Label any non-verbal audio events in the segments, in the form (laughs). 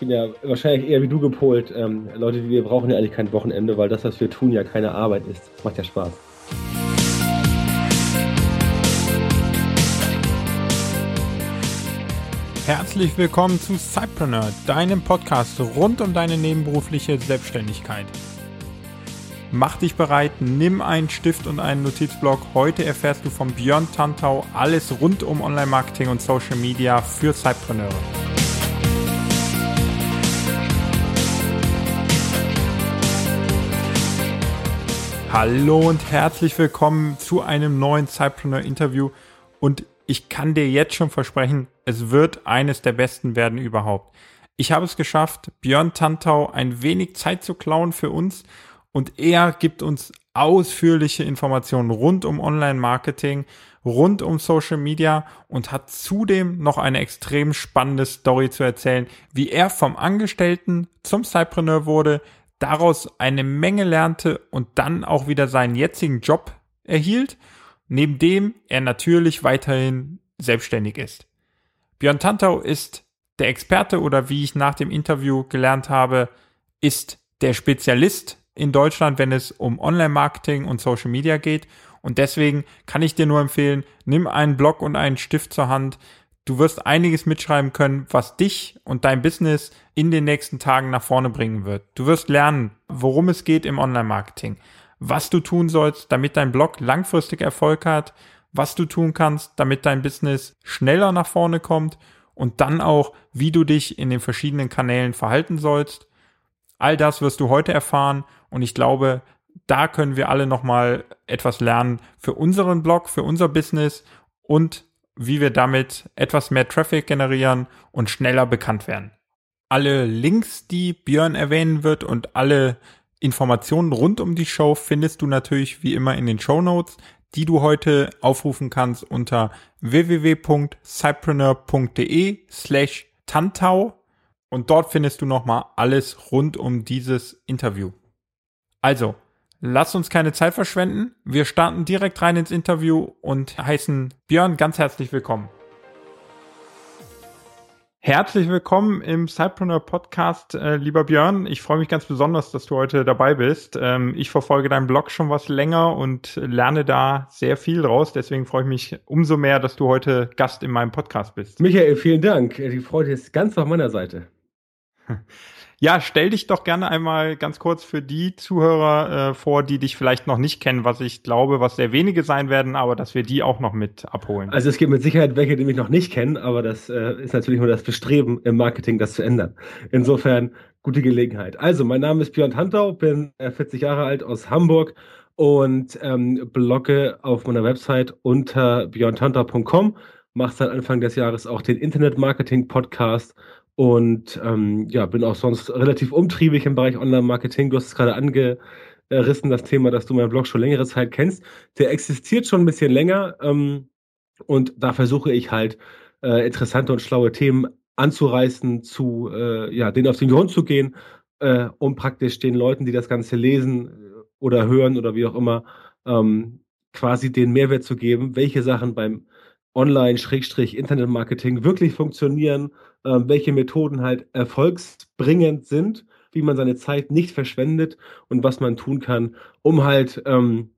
bin ja wahrscheinlich eher wie du gepolt. Ähm, Leute, wir brauchen ja eigentlich kein Wochenende, weil das, was wir tun, ja keine Arbeit ist. Das macht ja Spaß. Herzlich willkommen zu Cypreneur, deinem Podcast rund um deine nebenberufliche Selbstständigkeit. Mach dich bereit, nimm einen Stift und einen Notizblock. Heute erfährst du von Björn Tantau alles rund um Online-Marketing und Social Media für Cypreneure. Hallo und herzlich willkommen zu einem neuen Cypreneur-Interview. Und ich kann dir jetzt schon versprechen, es wird eines der besten werden überhaupt. Ich habe es geschafft, Björn Tantau ein wenig Zeit zu klauen für uns und er gibt uns ausführliche Informationen rund um Online-Marketing, rund um Social Media und hat zudem noch eine extrem spannende Story zu erzählen, wie er vom Angestellten zum Cypreneur wurde, daraus eine Menge lernte und dann auch wieder seinen jetzigen Job erhielt, neben dem er natürlich weiterhin selbstständig ist. Björn Tantau ist der Experte oder wie ich nach dem Interview gelernt habe, ist der Spezialist in Deutschland, wenn es um Online-Marketing und Social Media geht. Und deswegen kann ich dir nur empfehlen, nimm einen Block und einen Stift zur Hand. Du wirst einiges mitschreiben können, was dich und dein Business in den nächsten Tagen nach vorne bringen wird. Du wirst lernen, worum es geht im Online-Marketing, was du tun sollst, damit dein Blog langfristig Erfolg hat, was du tun kannst, damit dein Business schneller nach vorne kommt und dann auch, wie du dich in den verschiedenen Kanälen verhalten sollst. All das wirst du heute erfahren und ich glaube, da können wir alle nochmal etwas lernen für unseren Blog, für unser Business und wie wir damit etwas mehr Traffic generieren und schneller bekannt werden. Alle Links, die Björn erwähnen wird und alle Informationen rund um die Show findest du natürlich wie immer in den Show Notes, die du heute aufrufen kannst unter www.cypreneur.de slash tantau und dort findest du nochmal alles rund um dieses Interview. Also, lass uns keine Zeit verschwenden. Wir starten direkt rein ins Interview und heißen Björn ganz herzlich willkommen. Herzlich willkommen im Cypreneur Podcast, äh, lieber Björn. Ich freue mich ganz besonders, dass du heute dabei bist. Ähm, ich verfolge deinen Blog schon was länger und lerne da sehr viel raus. Deswegen freue ich mich umso mehr, dass du heute Gast in meinem Podcast bist. Michael, vielen Dank. Die Freude ist ganz auf meiner Seite. (laughs) Ja, stell dich doch gerne einmal ganz kurz für die Zuhörer äh, vor, die dich vielleicht noch nicht kennen, was ich glaube, was sehr wenige sein werden, aber dass wir die auch noch mit abholen. Also es gibt mit Sicherheit welche, die mich noch nicht kennen, aber das äh, ist natürlich nur das Bestreben im Marketing, das zu ändern. Insofern gute Gelegenheit. Also, mein Name ist Björn Tantau, bin äh, 40 Jahre alt aus Hamburg und ähm, blogge auf meiner Website unter björntantau.com, mache seit Anfang des Jahres auch den Internet-Marketing-Podcast und ähm, ja, bin auch sonst relativ umtriebig im Bereich Online-Marketing. Du hast es gerade angerissen, das Thema, dass du meinen Blog schon längere Zeit kennst. Der existiert schon ein bisschen länger ähm, und da versuche ich halt äh, interessante und schlaue Themen anzureißen, zu äh, ja, denen auf den Grund zu gehen, äh, um praktisch den Leuten, die das Ganze lesen äh, oder hören oder wie auch immer, ähm, quasi den Mehrwert zu geben, welche Sachen beim Online-Internet-Marketing wirklich funktionieren, äh, welche Methoden halt erfolgsbringend sind, wie man seine Zeit nicht verschwendet und was man tun kann, um halt ähm,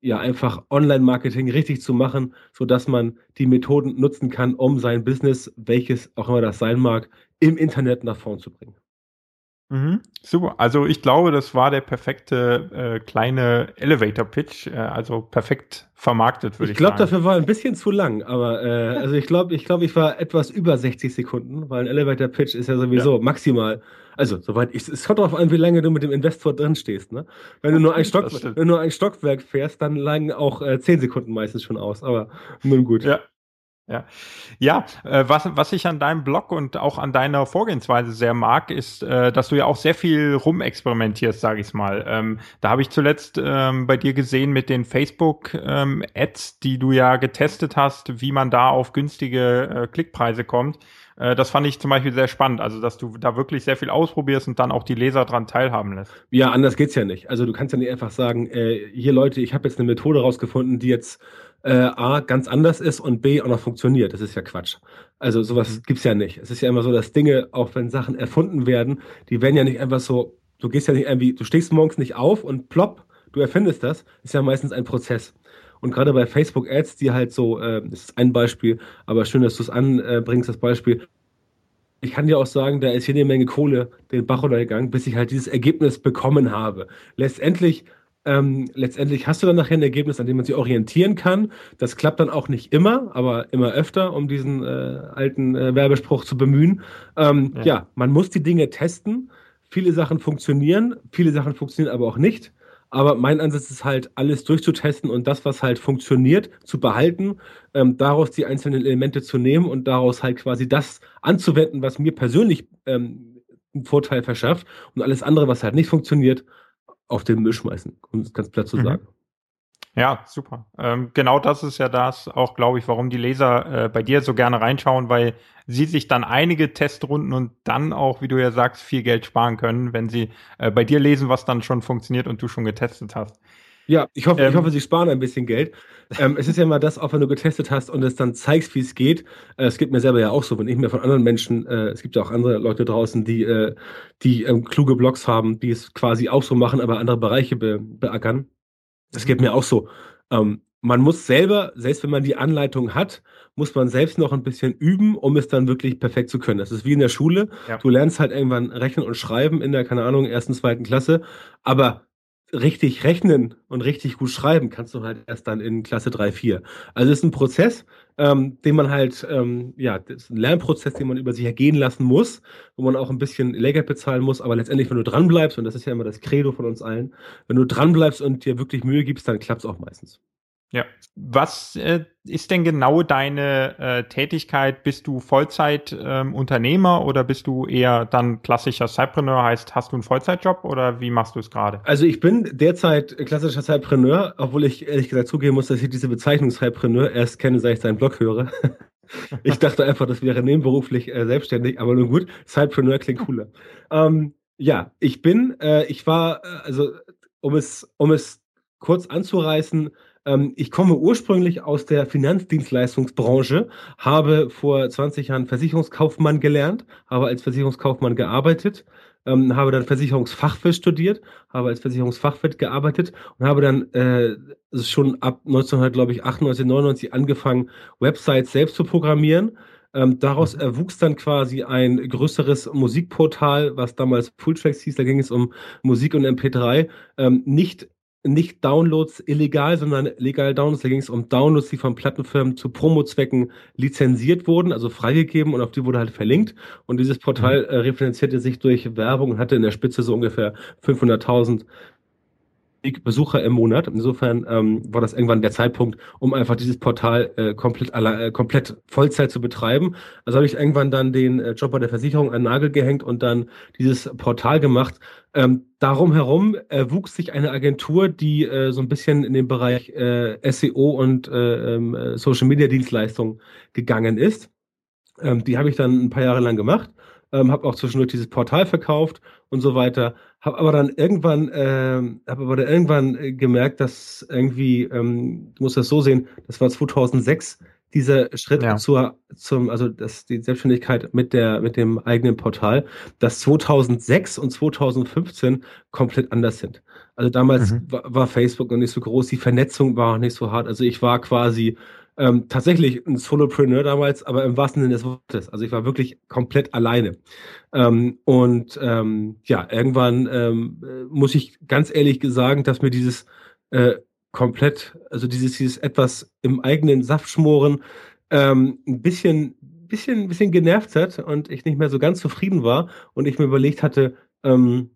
ja einfach Online-Marketing richtig zu machen, sodass man die Methoden nutzen kann, um sein Business, welches auch immer das sein mag, im Internet nach vorn zu bringen. Mhm, super. Also ich glaube, das war der perfekte äh, kleine Elevator-Pitch, äh, also perfekt vermarktet, würde ich, ich glaub, sagen. Ich glaube, dafür war ein bisschen zu lang, aber äh, also ich glaube, ich glaube, ich war etwas über 60 Sekunden, weil ein Elevator-Pitch ist ja sowieso ja. maximal. Also soweit ich, es kommt darauf an, wie lange du mit dem Investor drin stehst. Ne? Wenn du nur ein Stock, wenn du nur ein Stockwerk fährst, dann langen auch äh, 10 Sekunden meistens schon aus. Aber nun gut. Ja. Ja, ja äh, was, was ich an deinem Blog und auch an deiner Vorgehensweise sehr mag, ist, äh, dass du ja auch sehr viel rumexperimentierst, sage ich mal. Ähm, da habe ich zuletzt ähm, bei dir gesehen mit den Facebook-Ads, ähm, die du ja getestet hast, wie man da auf günstige äh, Klickpreise kommt. Das fand ich zum Beispiel sehr spannend, also dass du da wirklich sehr viel ausprobierst und dann auch die Leser dran teilhaben lässt. Ja, anders geht's ja nicht. Also du kannst ja nicht einfach sagen, hier Leute, ich habe jetzt eine Methode rausgefunden, die jetzt äh, A, ganz anders ist und B, auch noch funktioniert. Das ist ja Quatsch. Also sowas mhm. gibt's ja nicht. Es ist ja immer so, dass Dinge, auch wenn Sachen erfunden werden, die werden ja nicht einfach so, du gehst ja nicht irgendwie, du stehst morgens nicht auf und plopp, du erfindest das, ist ja meistens ein Prozess. Und gerade bei Facebook Ads, die halt so, äh, das ist ein Beispiel, aber schön, dass du es anbringst, das Beispiel. Ich kann dir auch sagen, da ist eine Menge Kohle den Bach runtergegangen, bis ich halt dieses Ergebnis bekommen habe. Letztendlich ähm, letztendlich hast du dann nachher ein Ergebnis, an dem man sich orientieren kann. Das klappt dann auch nicht immer, aber immer öfter, um diesen äh, alten äh, Werbespruch zu bemühen. Ähm, ja. ja, man muss die Dinge testen. Viele Sachen funktionieren, viele Sachen funktionieren aber auch nicht. Aber mein Ansatz ist halt, alles durchzutesten und das, was halt funktioniert, zu behalten, ähm, daraus die einzelnen Elemente zu nehmen und daraus halt quasi das anzuwenden, was mir persönlich ähm, einen Vorteil verschafft und alles andere, was halt nicht funktioniert, auf den Müll schmeißen, um es ganz platt zu mhm. sagen. Ja, super. Ähm, genau das ist ja das auch, glaube ich, warum die Leser äh, bei dir so gerne reinschauen, weil sie sich dann einige Testrunden und dann auch, wie du ja sagst, viel Geld sparen können, wenn sie äh, bei dir lesen, was dann schon funktioniert und du schon getestet hast. Ja, ich hoffe, ähm, ich hoffe, sie sparen ein bisschen Geld. Ähm, es ist ja immer das, auch wenn du getestet hast und es dann zeigst, wie es geht. Äh, es geht mir selber ja auch so, wenn ich mir von anderen Menschen, äh, es gibt ja auch andere Leute draußen, die, äh, die ähm, kluge Blogs haben, die es quasi auch so machen, aber andere Bereiche be beackern. Das geht mir auch so. Ähm, man muss selber, selbst wenn man die Anleitung hat, muss man selbst noch ein bisschen üben, um es dann wirklich perfekt zu können. Das ist wie in der Schule. Ja. Du lernst halt irgendwann rechnen und schreiben in der, keine Ahnung, ersten, zweiten Klasse. Aber richtig rechnen und richtig gut schreiben kannst du halt erst dann in Klasse 3, 4. Also es ist ein Prozess, ähm, den man halt, ähm, ja, das ist ein Lernprozess, den man über sich ergehen lassen muss, wo man auch ein bisschen Lehrgeld bezahlen muss, aber letztendlich, wenn du dranbleibst, und das ist ja immer das Credo von uns allen, wenn du dranbleibst und dir wirklich Mühe gibst, dann klappt es auch meistens. Ja. Was äh, ist denn genau deine äh, Tätigkeit? Bist du Vollzeit-Unternehmer ähm, oder bist du eher dann klassischer Cypreneur? Heißt, hast du einen Vollzeitjob oder wie machst du es gerade? Also ich bin derzeit klassischer Cypreneur, obwohl ich ehrlich gesagt zugeben muss, dass ich diese Bezeichnung Cypreneur erst kenne, seit ich seinen Blog höre. (laughs) ich dachte einfach, das wäre nebenberuflich äh, selbstständig, aber nun gut, Cypreneur klingt cooler. ähm, ja, ich bin, äh, ich war, äh, also um es, um es kurz anzureißen, ähm, ich komme ursprünglich aus der Finanzdienstleistungsbranche, habe vor 20 Jahren Versicherungskaufmann gelernt, habe als Versicherungskaufmann gearbeitet, ähm, habe dann Versicherungsfachwirt studiert, habe als Versicherungsfachwirt gearbeitet und habe dann äh, schon ab 1998, 99 angefangen, Websites selbst zu programmieren. Ähm, daraus mhm. erwuchs dann quasi ein größeres Musikportal, was damals Fulltracks hieß. Da ging es um Musik und MP3. Ähm, nicht nicht Downloads illegal, sondern legal Downloads. Da ging es um Downloads, die von Plattenfirmen zu Promo-Zwecken lizenziert wurden, also freigegeben und auf die wurde halt verlinkt. Und dieses Portal mhm. äh, refinanzierte sich durch Werbung und hatte in der Spitze so ungefähr 500.000 Besucher im Monat. Insofern ähm, war das irgendwann der Zeitpunkt, um einfach dieses Portal äh, komplett, äh, komplett Vollzeit zu betreiben. Also habe ich irgendwann dann den äh, Job bei der Versicherung an Nagel gehängt und dann dieses Portal gemacht. Ähm, darum herum äh, wuchs sich eine Agentur, die äh, so ein bisschen in den Bereich äh, SEO und äh, äh, Social Media Dienstleistungen gegangen ist. Ähm, die habe ich dann ein paar Jahre lang gemacht ähm, habe auch zwischendurch dieses Portal verkauft und so weiter. Habe aber dann irgendwann, äh, habe aber dann irgendwann gemerkt, dass irgendwie, ähm, du musst das so sehen, das war 2006 dieser Schritt ja. zur, zum, also das, die Selbstständigkeit mit der, mit dem eigenen Portal, dass 2006 und 2015 komplett anders sind. Also damals mhm. war, war Facebook noch nicht so groß, die Vernetzung war auch nicht so hart. Also ich war quasi ähm, tatsächlich ein Solopreneur damals, aber im wahrsten Sinne des Wortes. Also ich war wirklich komplett alleine. Ähm, und ähm, ja, irgendwann ähm, muss ich ganz ehrlich sagen, dass mir dieses äh, komplett, also dieses, dieses etwas im eigenen Saft schmoren, ähm, ein bisschen, bisschen, bisschen genervt hat und ich nicht mehr so ganz zufrieden war und ich mir überlegt hatte, ähm,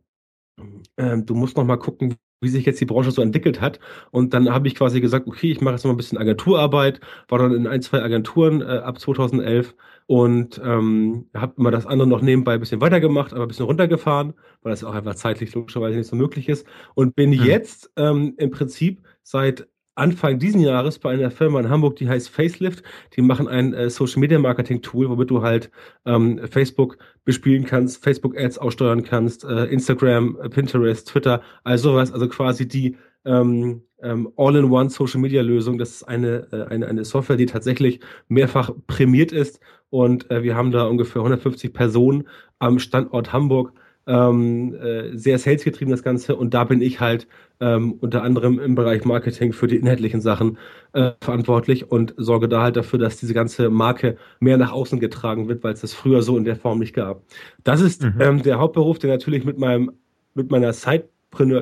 ähm, du musst noch mal gucken, wie sich jetzt die Branche so entwickelt hat. Und dann habe ich quasi gesagt, okay, ich mache jetzt noch ein bisschen Agenturarbeit, war dann in ein, zwei Agenturen äh, ab 2011 und ähm, habe immer das andere noch nebenbei ein bisschen weitergemacht, aber ein bisschen runtergefahren, weil das auch einfach zeitlich logischerweise nicht so möglich ist. Und bin mhm. jetzt ähm, im Prinzip seit Anfang diesen Jahres bei einer Firma in Hamburg, die heißt Facelift. Die machen ein äh, Social Media Marketing Tool, womit du halt ähm, Facebook bespielen kannst, Facebook Ads aussteuern kannst, äh, Instagram, äh, Pinterest, Twitter, all sowas. Also quasi die ähm, ähm, All-in-One Social Media Lösung. Das ist eine, äh, eine, eine Software, die tatsächlich mehrfach prämiert ist. Und äh, wir haben da ungefähr 150 Personen am Standort Hamburg. Ähm, äh, sehr salesgetrieben das Ganze. Und da bin ich halt ähm, unter anderem im Bereich Marketing für die inhaltlichen Sachen äh, verantwortlich und sorge da halt dafür, dass diese ganze Marke mehr nach außen getragen wird, weil es das früher so in der Form nicht gab. Das ist mhm. ähm, der Hauptberuf, der natürlich mit meinem mit meiner Side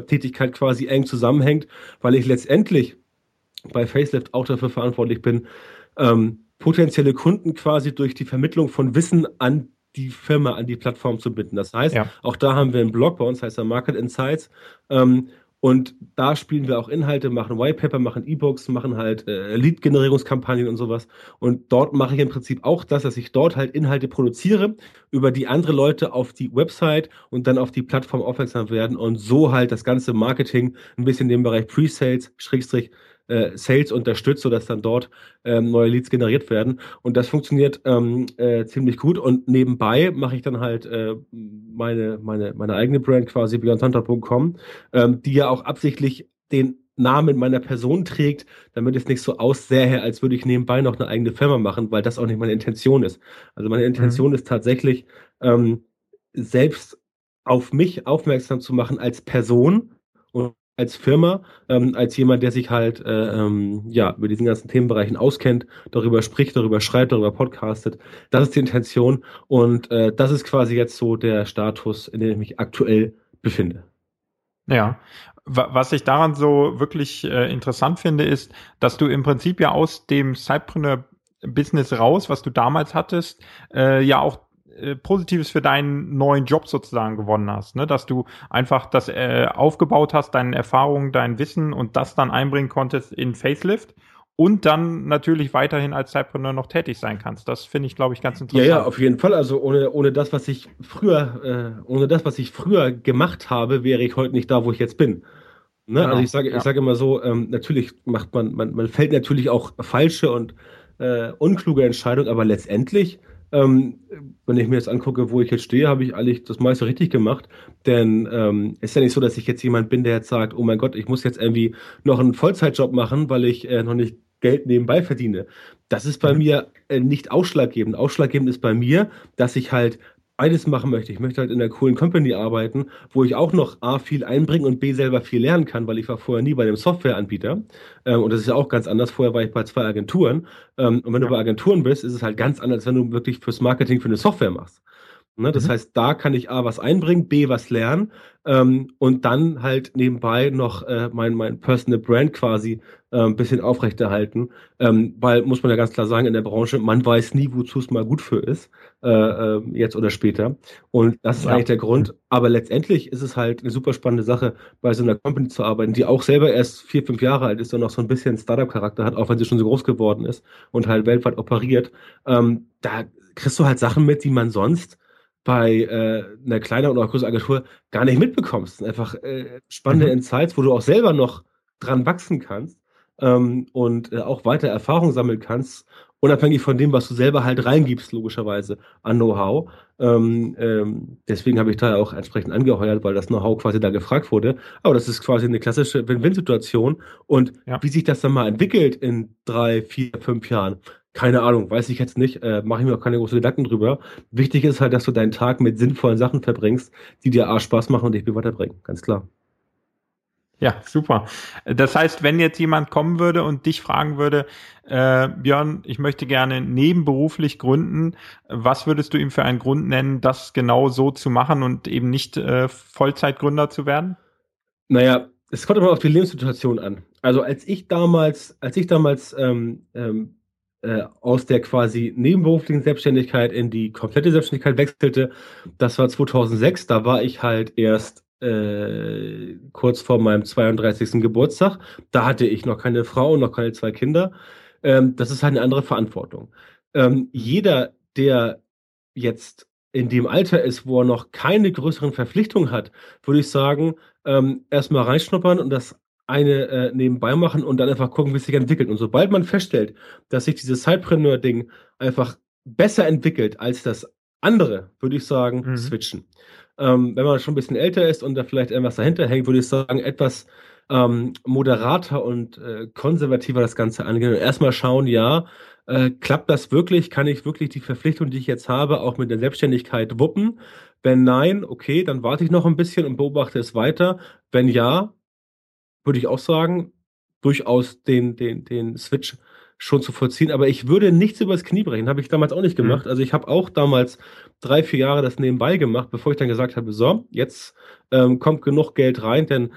Tätigkeit quasi eng zusammenhängt, weil ich letztendlich bei Facelift auch dafür verantwortlich bin, ähm, potenzielle Kunden quasi durch die Vermittlung von Wissen an die Firma, an die Plattform zu binden. Das heißt, ja. auch da haben wir einen Blog bei uns, heißt er Market Insights, ähm, und da spielen wir auch Inhalte, machen Whitepaper, machen E-Books, machen halt äh, Lead-Generierungskampagnen und sowas. Und dort mache ich im Prinzip auch das, dass ich dort halt Inhalte produziere, über die andere Leute auf die Website und dann auf die Plattform aufmerksam werden und so halt das ganze Marketing ein bisschen in dem Bereich Pre-Sales, Schrägstrich, äh, Sales unterstützt, sodass dann dort ähm, neue Leads generiert werden. Und das funktioniert ähm, äh, ziemlich gut. Und nebenbei mache ich dann halt äh, meine, meine, meine eigene Brand quasi, beyondhunter.com, ähm, die ja auch absichtlich den Namen meiner Person trägt, damit es nicht so aussähe, als würde ich nebenbei noch eine eigene Firma machen, weil das auch nicht meine Intention ist. Also meine Intention mhm. ist tatsächlich, ähm, selbst auf mich aufmerksam zu machen als Person und als Firma, ähm, als jemand, der sich halt äh, ähm, ja über diesen ganzen Themenbereichen auskennt, darüber spricht, darüber schreibt, darüber podcastet. Das ist die Intention und äh, das ist quasi jetzt so der Status, in dem ich mich aktuell befinde. Ja, was ich daran so wirklich äh, interessant finde, ist, dass du im Prinzip ja aus dem Cypreneur Business raus, was du damals hattest, äh, ja auch äh, Positives für deinen neuen Job sozusagen gewonnen hast, ne? dass du einfach das äh, aufgebaut hast, deine Erfahrungen, dein Wissen und das dann einbringen konntest in Facelift und dann natürlich weiterhin als Zeitpreneur noch tätig sein kannst. Das finde ich, glaube ich, ganz interessant. Ja, ja, auf jeden Fall. Also ohne, ohne das, was ich früher, äh, ohne das, was ich früher gemacht habe, wäre ich heute nicht da, wo ich jetzt bin. Ne? Genau. Also ich sage, ja. ich sage immer so, ähm, natürlich macht man, man, man fällt natürlich auch falsche und äh, unkluge Entscheidungen, aber letztendlich ähm, wenn ich mir jetzt angucke, wo ich jetzt stehe, habe ich eigentlich das meiste richtig gemacht. Denn ähm, ist ja nicht so, dass ich jetzt jemand bin, der jetzt sagt, oh mein Gott, ich muss jetzt irgendwie noch einen Vollzeitjob machen, weil ich äh, noch nicht Geld nebenbei verdiene. Das ist bei mhm. mir äh, nicht ausschlaggebend. Ausschlaggebend ist bei mir, dass ich halt beides machen möchte. Ich möchte halt in einer coolen Company arbeiten, wo ich auch noch A viel einbringen und B selber viel lernen kann, weil ich war vorher nie bei einem Softwareanbieter. Ähm, und das ist ja auch ganz anders. Vorher war ich bei zwei Agenturen. Ähm, und wenn du bei Agenturen bist, ist es halt ganz anders, wenn du wirklich fürs Marketing für eine Software machst. Ne, das mhm. heißt, da kann ich A was einbringen, B was lernen ähm, und dann halt nebenbei noch äh, mein, mein Personal Brand quasi äh, ein bisschen aufrechterhalten. Ähm, weil, muss man ja ganz klar sagen, in der Branche, man weiß nie, wozu es mal gut für ist, äh, äh, jetzt oder später. Und das ist ja. eigentlich der Grund. Aber letztendlich ist es halt eine super spannende Sache, bei so einer Company zu arbeiten, die auch selber erst vier, fünf Jahre alt ist und noch so ein bisschen Startup-Charakter hat, auch wenn sie schon so groß geworden ist und halt weltweit operiert. Ähm, da kriegst du halt Sachen mit, die man sonst bei äh, einer kleineren oder größeren Agentur gar nicht mitbekommst. Einfach äh, spannende mhm. Insights, wo du auch selber noch dran wachsen kannst ähm, und äh, auch weiter Erfahrung sammeln kannst, unabhängig von dem, was du selber halt reingibst, logischerweise, an Know-how. Ähm, ähm, deswegen habe ich da auch entsprechend angeheuert, weil das Know-how quasi da gefragt wurde. Aber das ist quasi eine klassische Win-Win-Situation. Und ja. wie sich das dann mal entwickelt in drei, vier, fünf Jahren, keine Ahnung, weiß ich jetzt nicht, äh, mache ich mir auch keine großen Gedanken drüber. Wichtig ist halt, dass du deinen Tag mit sinnvollen Sachen verbringst, die dir A Spaß machen und dich weiterbringen, ganz klar. Ja, super. Das heißt, wenn jetzt jemand kommen würde und dich fragen würde, äh, Björn, ich möchte gerne nebenberuflich gründen, was würdest du ihm für einen Grund nennen, das genau so zu machen und eben nicht äh, Vollzeitgründer zu werden? Naja, es kommt immer auf die Lebenssituation an. Also als ich damals, als ich damals ähm, ähm, äh, aus der quasi nebenberuflichen Selbstständigkeit in die komplette Selbstständigkeit wechselte. Das war 2006. Da war ich halt erst äh, kurz vor meinem 32. Geburtstag. Da hatte ich noch keine Frau und noch keine zwei Kinder. Ähm, das ist halt eine andere Verantwortung. Ähm, jeder, der jetzt in dem Alter ist, wo er noch keine größeren Verpflichtungen hat, würde ich sagen, ähm, erstmal reinschnuppern und das eine äh, nebenbei machen und dann einfach gucken, wie es sich entwickelt. Und sobald man feststellt, dass sich dieses Sidepreneur-Ding einfach besser entwickelt als das andere, würde ich sagen, mhm. switchen. Ähm, wenn man schon ein bisschen älter ist und da vielleicht irgendwas dahinter hängt, würde ich sagen, etwas ähm, moderater und äh, konservativer das Ganze angehen und erstmal schauen, ja, äh, klappt das wirklich? Kann ich wirklich die Verpflichtung, die ich jetzt habe, auch mit der Selbstständigkeit wuppen? Wenn nein, okay, dann warte ich noch ein bisschen und beobachte es weiter. Wenn ja, würde ich auch sagen, durchaus den, den, den Switch schon zu vollziehen. Aber ich würde nichts übers Knie brechen. Habe ich damals auch nicht mhm. gemacht. Mhm. Also ich habe auch damals drei, vier Jahre das nebenbei gemacht, bevor ich dann gesagt habe, so, jetzt ähm, kommt genug Geld rein, denn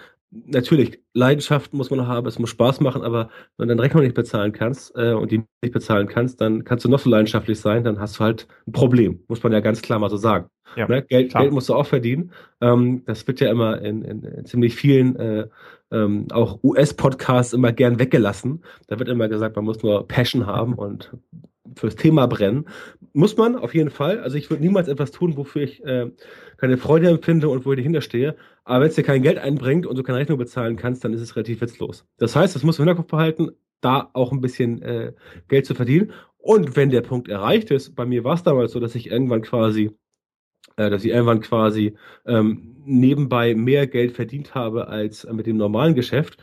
natürlich, Leidenschaft muss man haben, es muss Spaß machen, aber wenn du deine Rechnung nicht bezahlen kannst äh, und die nicht bezahlen kannst, dann kannst du noch so leidenschaftlich sein, dann hast du halt ein Problem, muss man ja ganz klar mal so sagen. Ja, ne? Geld, Geld musst du auch verdienen. Ähm, das wird ja immer in, in, in ziemlich vielen äh, ähm, auch US-Podcasts immer gern weggelassen. Da wird immer gesagt, man muss nur Passion haben und fürs Thema brennen. Muss man auf jeden Fall. Also ich würde niemals etwas tun, wofür ich äh, keine Freude empfinde und wo ich dahinter stehe. Aber wenn es dir kein Geld einbringt und du keine Rechnung bezahlen kannst, dann ist es relativ witzlos. Das heißt, das musst du im Hinterkopf behalten, da auch ein bisschen äh, Geld zu verdienen. Und wenn der Punkt erreicht ist, bei mir war es damals so, dass ich irgendwann quasi, äh, dass ich irgendwann quasi ähm, nebenbei mehr Geld verdient habe als mit dem normalen Geschäft.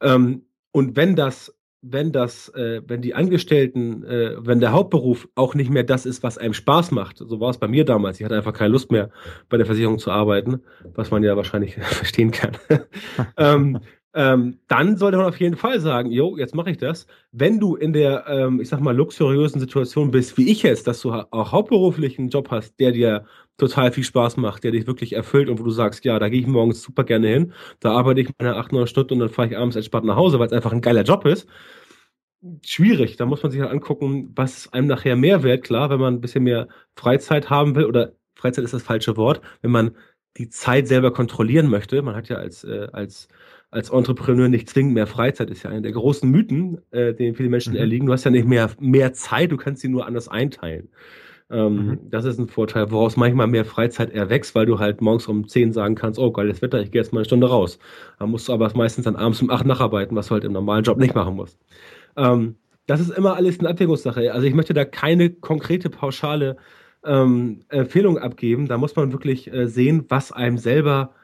Ähm, und wenn das wenn das, äh, wenn die Angestellten, äh, wenn der Hauptberuf auch nicht mehr das ist, was einem Spaß macht, so war es bei mir damals. Ich hatte einfach keine Lust mehr, bei der Versicherung zu arbeiten, was man ja wahrscheinlich (laughs) verstehen kann. (laughs) ähm, ähm, dann sollte man auf jeden Fall sagen, jo, jetzt mache ich das. Wenn du in der, ähm, ich sag mal, luxuriösen Situation bist, wie ich jetzt, dass du auch hauptberuflich einen Job hast, der dir total viel Spaß macht, der dich wirklich erfüllt und wo du sagst, ja, da gehe ich morgens super gerne hin, da arbeite ich meine acht, neun Stunden und dann fahre ich abends entspannt nach Hause, weil es einfach ein geiler Job ist. Schwierig, da muss man sich halt angucken, was einem nachher mehr wert, klar, wenn man ein bisschen mehr Freizeit haben will oder Freizeit ist das falsche Wort, wenn man die Zeit selber kontrollieren möchte. Man hat ja als, äh, als, als Entrepreneur nicht zwingend mehr Freizeit, ist ja einer der großen Mythen, äh, den viele Menschen mhm. erliegen. Du hast ja nicht mehr, mehr Zeit, du kannst sie nur anders einteilen. Ähm, mhm. Das ist ein Vorteil, woraus manchmal mehr Freizeit erwächst, weil du halt morgens um 10 sagen kannst, oh geiles Wetter, ich gehe jetzt mal eine Stunde raus. Dann musst du aber meistens dann abends um 8 nacharbeiten, was du halt im normalen Job nicht machen musst. Ähm, das ist immer alles eine Abwägungssache. Also ich möchte da keine konkrete, pauschale ähm, Empfehlung abgeben. Da muss man wirklich äh, sehen, was einem selber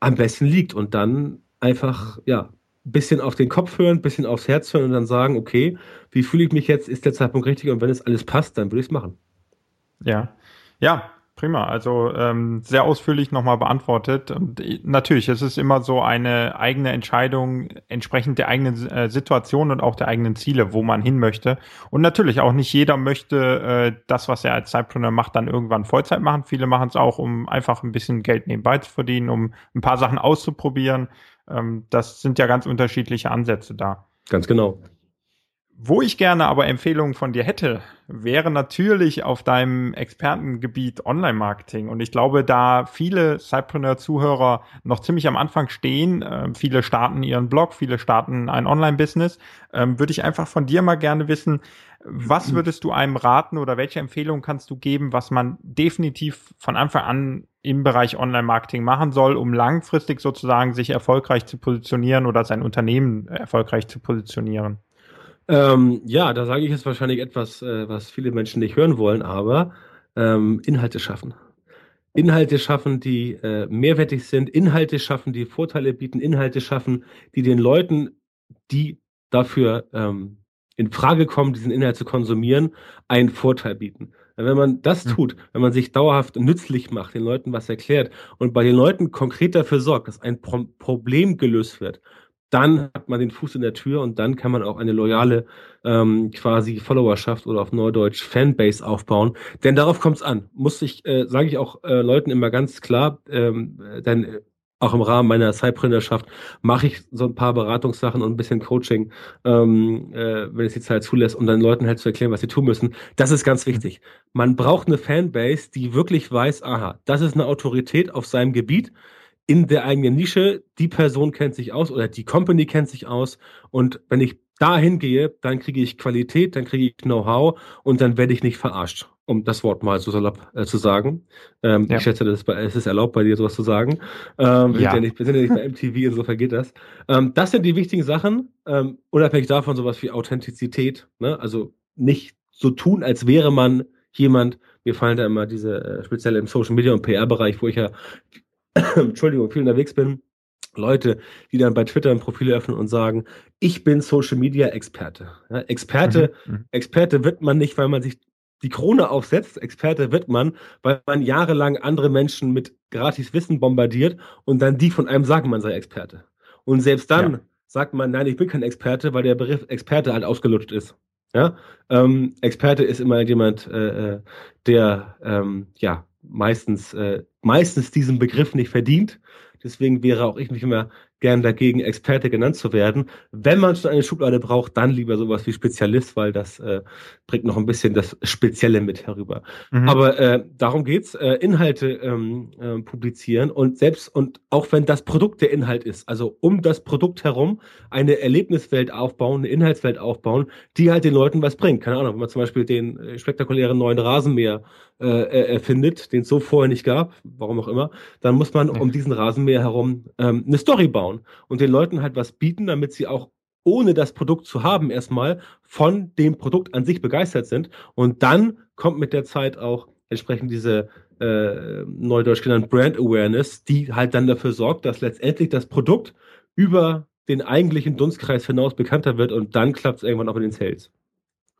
am besten liegt und dann einfach, ja, bisschen auf den Kopf hören, bisschen aufs Herz hören und dann sagen, okay, wie fühle ich mich jetzt? Ist der Zeitpunkt richtig? Und wenn es alles passt, dann würde ich es machen. Ja, ja, prima. Also ähm, sehr ausführlich nochmal beantwortet. Und natürlich, es ist immer so eine eigene Entscheidung entsprechend der eigenen äh, Situation und auch der eigenen Ziele, wo man hin möchte. Und natürlich auch nicht jeder möchte äh, das, was er als Zeitpreneur macht, dann irgendwann Vollzeit machen. Viele machen es auch, um einfach ein bisschen Geld nebenbei zu verdienen, um ein paar Sachen auszuprobieren. Ähm, das sind ja ganz unterschiedliche Ansätze da. Ganz genau. Wo ich gerne aber Empfehlungen von dir hätte, wäre natürlich auf deinem Expertengebiet Online-Marketing. Und ich glaube, da viele Cypreneur-Zuhörer noch ziemlich am Anfang stehen, äh, viele starten ihren Blog, viele starten ein Online-Business, ähm, würde ich einfach von dir mal gerne wissen, was (clears throat) würdest du einem raten oder welche Empfehlungen kannst du geben, was man definitiv von Anfang an im Bereich Online-Marketing machen soll, um langfristig sozusagen sich erfolgreich zu positionieren oder sein Unternehmen erfolgreich zu positionieren? Ähm, ja, da sage ich jetzt wahrscheinlich etwas, äh, was viele Menschen nicht hören wollen, aber ähm, Inhalte schaffen. Inhalte schaffen, die äh, mehrwertig sind, Inhalte schaffen, die Vorteile bieten, Inhalte schaffen, die den Leuten, die dafür ähm, in Frage kommen, diesen Inhalt zu konsumieren, einen Vorteil bieten. Wenn man das hm. tut, wenn man sich dauerhaft nützlich macht, den Leuten was erklärt und bei den Leuten konkret dafür sorgt, dass ein Pro Problem gelöst wird, dann hat man den Fuß in der Tür und dann kann man auch eine loyale ähm, quasi Followerschaft oder auf Neudeutsch Fanbase aufbauen. Denn darauf kommt es an. Muss ich, äh, sage ich auch äh, Leuten immer ganz klar, ähm, denn äh, auch im Rahmen meiner Zeitprennerschaft mache ich so ein paar Beratungssachen und ein bisschen Coaching, ähm, äh, wenn es die Zeit zulässt, um dann Leuten halt zu erklären, was sie tun müssen. Das ist ganz wichtig. Man braucht eine Fanbase, die wirklich weiß, aha, das ist eine Autorität auf seinem Gebiet in der eigenen Nische, die Person kennt sich aus oder die Company kennt sich aus und wenn ich dahin gehe, dann kriege ich Qualität, dann kriege ich Know-how und dann werde ich nicht verarscht, um das Wort mal so salopp äh, zu sagen. Ähm, ja. Ich schätze, das ist bei, es ist erlaubt, bei dir sowas zu sagen. Ähm, wir, ja. Sind ja nicht, wir sind ja nicht bei MTV, insofern geht das. Ähm, das sind die wichtigen Sachen, ähm, unabhängig davon sowas wie Authentizität, ne? also nicht so tun, als wäre man jemand, mir fallen da immer diese, äh, speziell im Social Media und PR-Bereich, wo ich ja (coughs) Entschuldigung, viel unterwegs bin, Leute, die dann bei Twitter ein Profil öffnen und sagen, ich bin Social Media Experte. Ja, Experte, mhm, mhm. Experte wird man nicht, weil man sich die Krone aufsetzt. Experte wird man, weil man jahrelang andere Menschen mit gratis Wissen bombardiert und dann die von einem sagen, man sei Experte. Und selbst dann ja. sagt man, nein, ich bin kein Experte, weil der Begriff Experte halt ausgelutscht ist. Ja, ähm, Experte ist immer jemand, äh, äh der ähm, ja meistens äh, meistens diesen Begriff nicht verdient. Deswegen wäre auch ich nicht immer gern dagegen, Experte genannt zu werden. Wenn man schon eine Schublade braucht, dann lieber sowas wie Spezialist, weil das äh, bringt noch ein bisschen das Spezielle mit herüber. Mhm. Aber äh, darum geht's, äh, Inhalte ähm, äh, publizieren und selbst und auch wenn das Produkt der Inhalt ist, also um das Produkt herum eine Erlebniswelt aufbauen, eine Inhaltswelt aufbauen, die halt den Leuten was bringt. Keine Ahnung, wenn man zum Beispiel den äh, spektakulären neuen Rasenmäher äh, erfindet, den es so vorher nicht gab, warum auch immer, dann muss man um diesen Rasenmäher herum ähm, eine Story bauen aufbauen und den Leuten halt was bieten, damit sie auch ohne das Produkt zu haben erstmal von dem Produkt an sich begeistert sind. Und dann kommt mit der Zeit auch entsprechend diese äh, neudeutsch genannt Brand Awareness, die halt dann dafür sorgt, dass letztendlich das Produkt über den eigentlichen Dunstkreis hinaus bekannter wird und dann klappt es irgendwann auch in den Sales.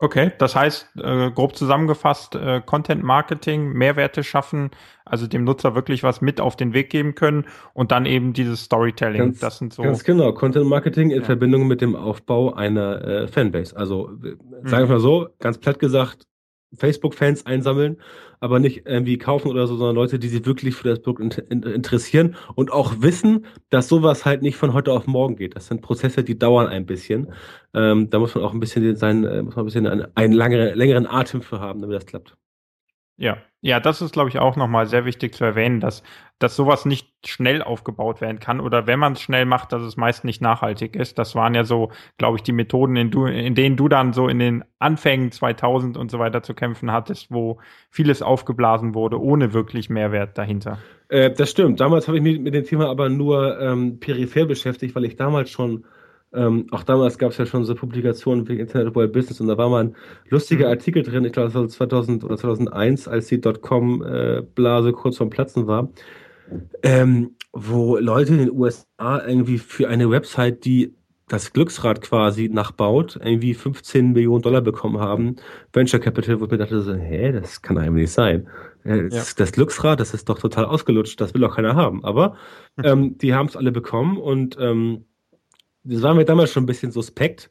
Okay, das heißt, äh, grob zusammengefasst, äh, Content Marketing, Mehrwerte schaffen, also dem Nutzer wirklich was mit auf den Weg geben können und dann eben dieses Storytelling. Ganz, das sind so. Ganz genau, Content Marketing in ja. Verbindung mit dem Aufbau einer äh, Fanbase. Also sagen wir mhm. mal so, ganz platt gesagt, Facebook-Fans einsammeln, aber nicht irgendwie kaufen oder so, sondern Leute, die sich wirklich für das Produkt interessieren und auch wissen, dass sowas halt nicht von heute auf morgen geht. Das sind Prozesse, die dauern ein bisschen. Ähm, da muss man auch ein bisschen sein, äh, muss man ein bisschen einen, einen langere, längeren Atem für haben, damit das klappt. Ja, ja, das ist, glaube ich, auch nochmal sehr wichtig zu erwähnen, dass, dass sowas nicht schnell aufgebaut werden kann oder wenn man es schnell macht, dass es meist nicht nachhaltig ist. Das waren ja so, glaube ich, die Methoden, in, du, in denen du dann so in den Anfängen 2000 und so weiter zu kämpfen hattest, wo vieles aufgeblasen wurde, ohne wirklich Mehrwert dahinter. Äh, das stimmt. Damals habe ich mich mit dem Thema aber nur ähm, peripher beschäftigt, weil ich damals schon ähm, auch damals gab es ja schon so Publikationen wie Internet World Business und da war mal ein lustiger mhm. Artikel drin, ich glaube, das war 2000 oder 2001, als die Dotcom-Blase äh, kurz vorm Platzen war, ähm, wo Leute in den USA irgendwie für eine Website, die das Glücksrad quasi nachbaut, irgendwie 15 Millionen Dollar bekommen haben. Venture Capital, wo ich mir dachte, so, hä, das kann eigentlich nicht sein. Äh, ja. Das Glücksrad, das ist doch total ausgelutscht, das will doch keiner haben. Aber hm. ähm, die haben es alle bekommen und ähm, das war mir damals schon ein bisschen suspekt.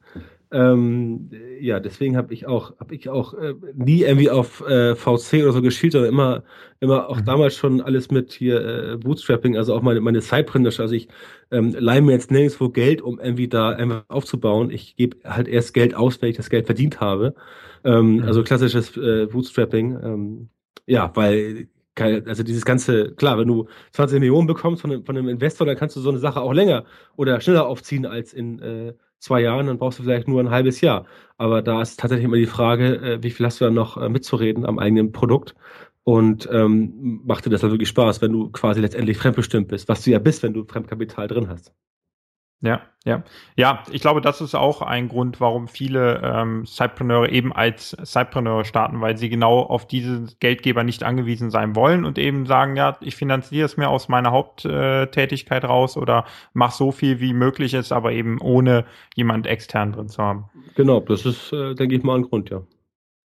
Ähm, ja, deswegen habe ich auch, habe ich auch äh, nie irgendwie auf äh, VC oder so geschielt, sondern immer, immer auch mhm. damals schon alles mit hier äh, Bootstrapping, also auch meine, meine Cyprindische. Also ich ähm, leihe mir jetzt nirgendwo Geld, um irgendwie da einfach aufzubauen. Ich gebe halt erst Geld aus, wenn ich das Geld verdient habe. Ähm, mhm. Also klassisches äh, Bootstrapping. Ähm, ja, weil also dieses ganze, klar, wenn du 20 Millionen bekommst von einem, von einem Investor, dann kannst du so eine Sache auch länger oder schneller aufziehen als in äh, zwei Jahren, dann brauchst du vielleicht nur ein halbes Jahr. Aber da ist tatsächlich immer die Frage, äh, wie viel hast du dann noch äh, mitzureden am eigenen Produkt? Und ähm, macht dir das dann wirklich Spaß, wenn du quasi letztendlich fremdbestimmt bist, was du ja bist, wenn du Fremdkapital drin hast. Ja, ja. Ja, ich glaube, das ist auch ein Grund, warum viele ähm, Sidepreneure eben als Sidepreneure starten, weil sie genau auf diese Geldgeber nicht angewiesen sein wollen und eben sagen, ja, ich finanziere es mir aus meiner Haupttätigkeit raus oder mach so viel wie möglich ist, aber eben ohne jemand extern drin zu haben. Genau, das ist, äh, denke ich mal, ein Grund, ja.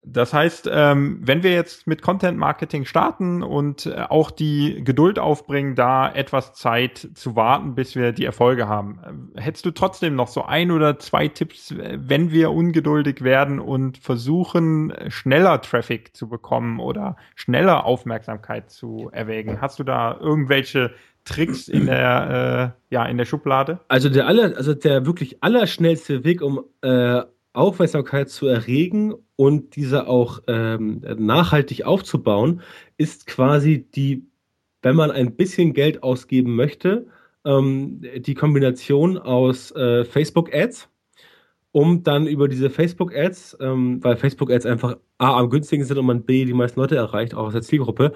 Das heißt, ähm, wenn wir jetzt mit Content Marketing starten und äh, auch die Geduld aufbringen, da etwas Zeit zu warten, bis wir die Erfolge haben, äh, hättest du trotzdem noch so ein oder zwei Tipps, wenn wir ungeduldig werden und versuchen, schneller Traffic zu bekommen oder schneller Aufmerksamkeit zu erwägen? Hast du da irgendwelche Tricks in der, äh, ja, in der Schublade? Also der aller, also der wirklich allerschnellste Weg, um äh, Aufmerksamkeit zu erregen und diese auch ähm, nachhaltig aufzubauen, ist quasi die, wenn man ein bisschen Geld ausgeben möchte, ähm, die Kombination aus äh, Facebook-Ads, um dann über diese Facebook-Ads, ähm, weil Facebook-Ads einfach A am günstigsten sind und man B die meisten Leute erreicht, auch aus der Zielgruppe,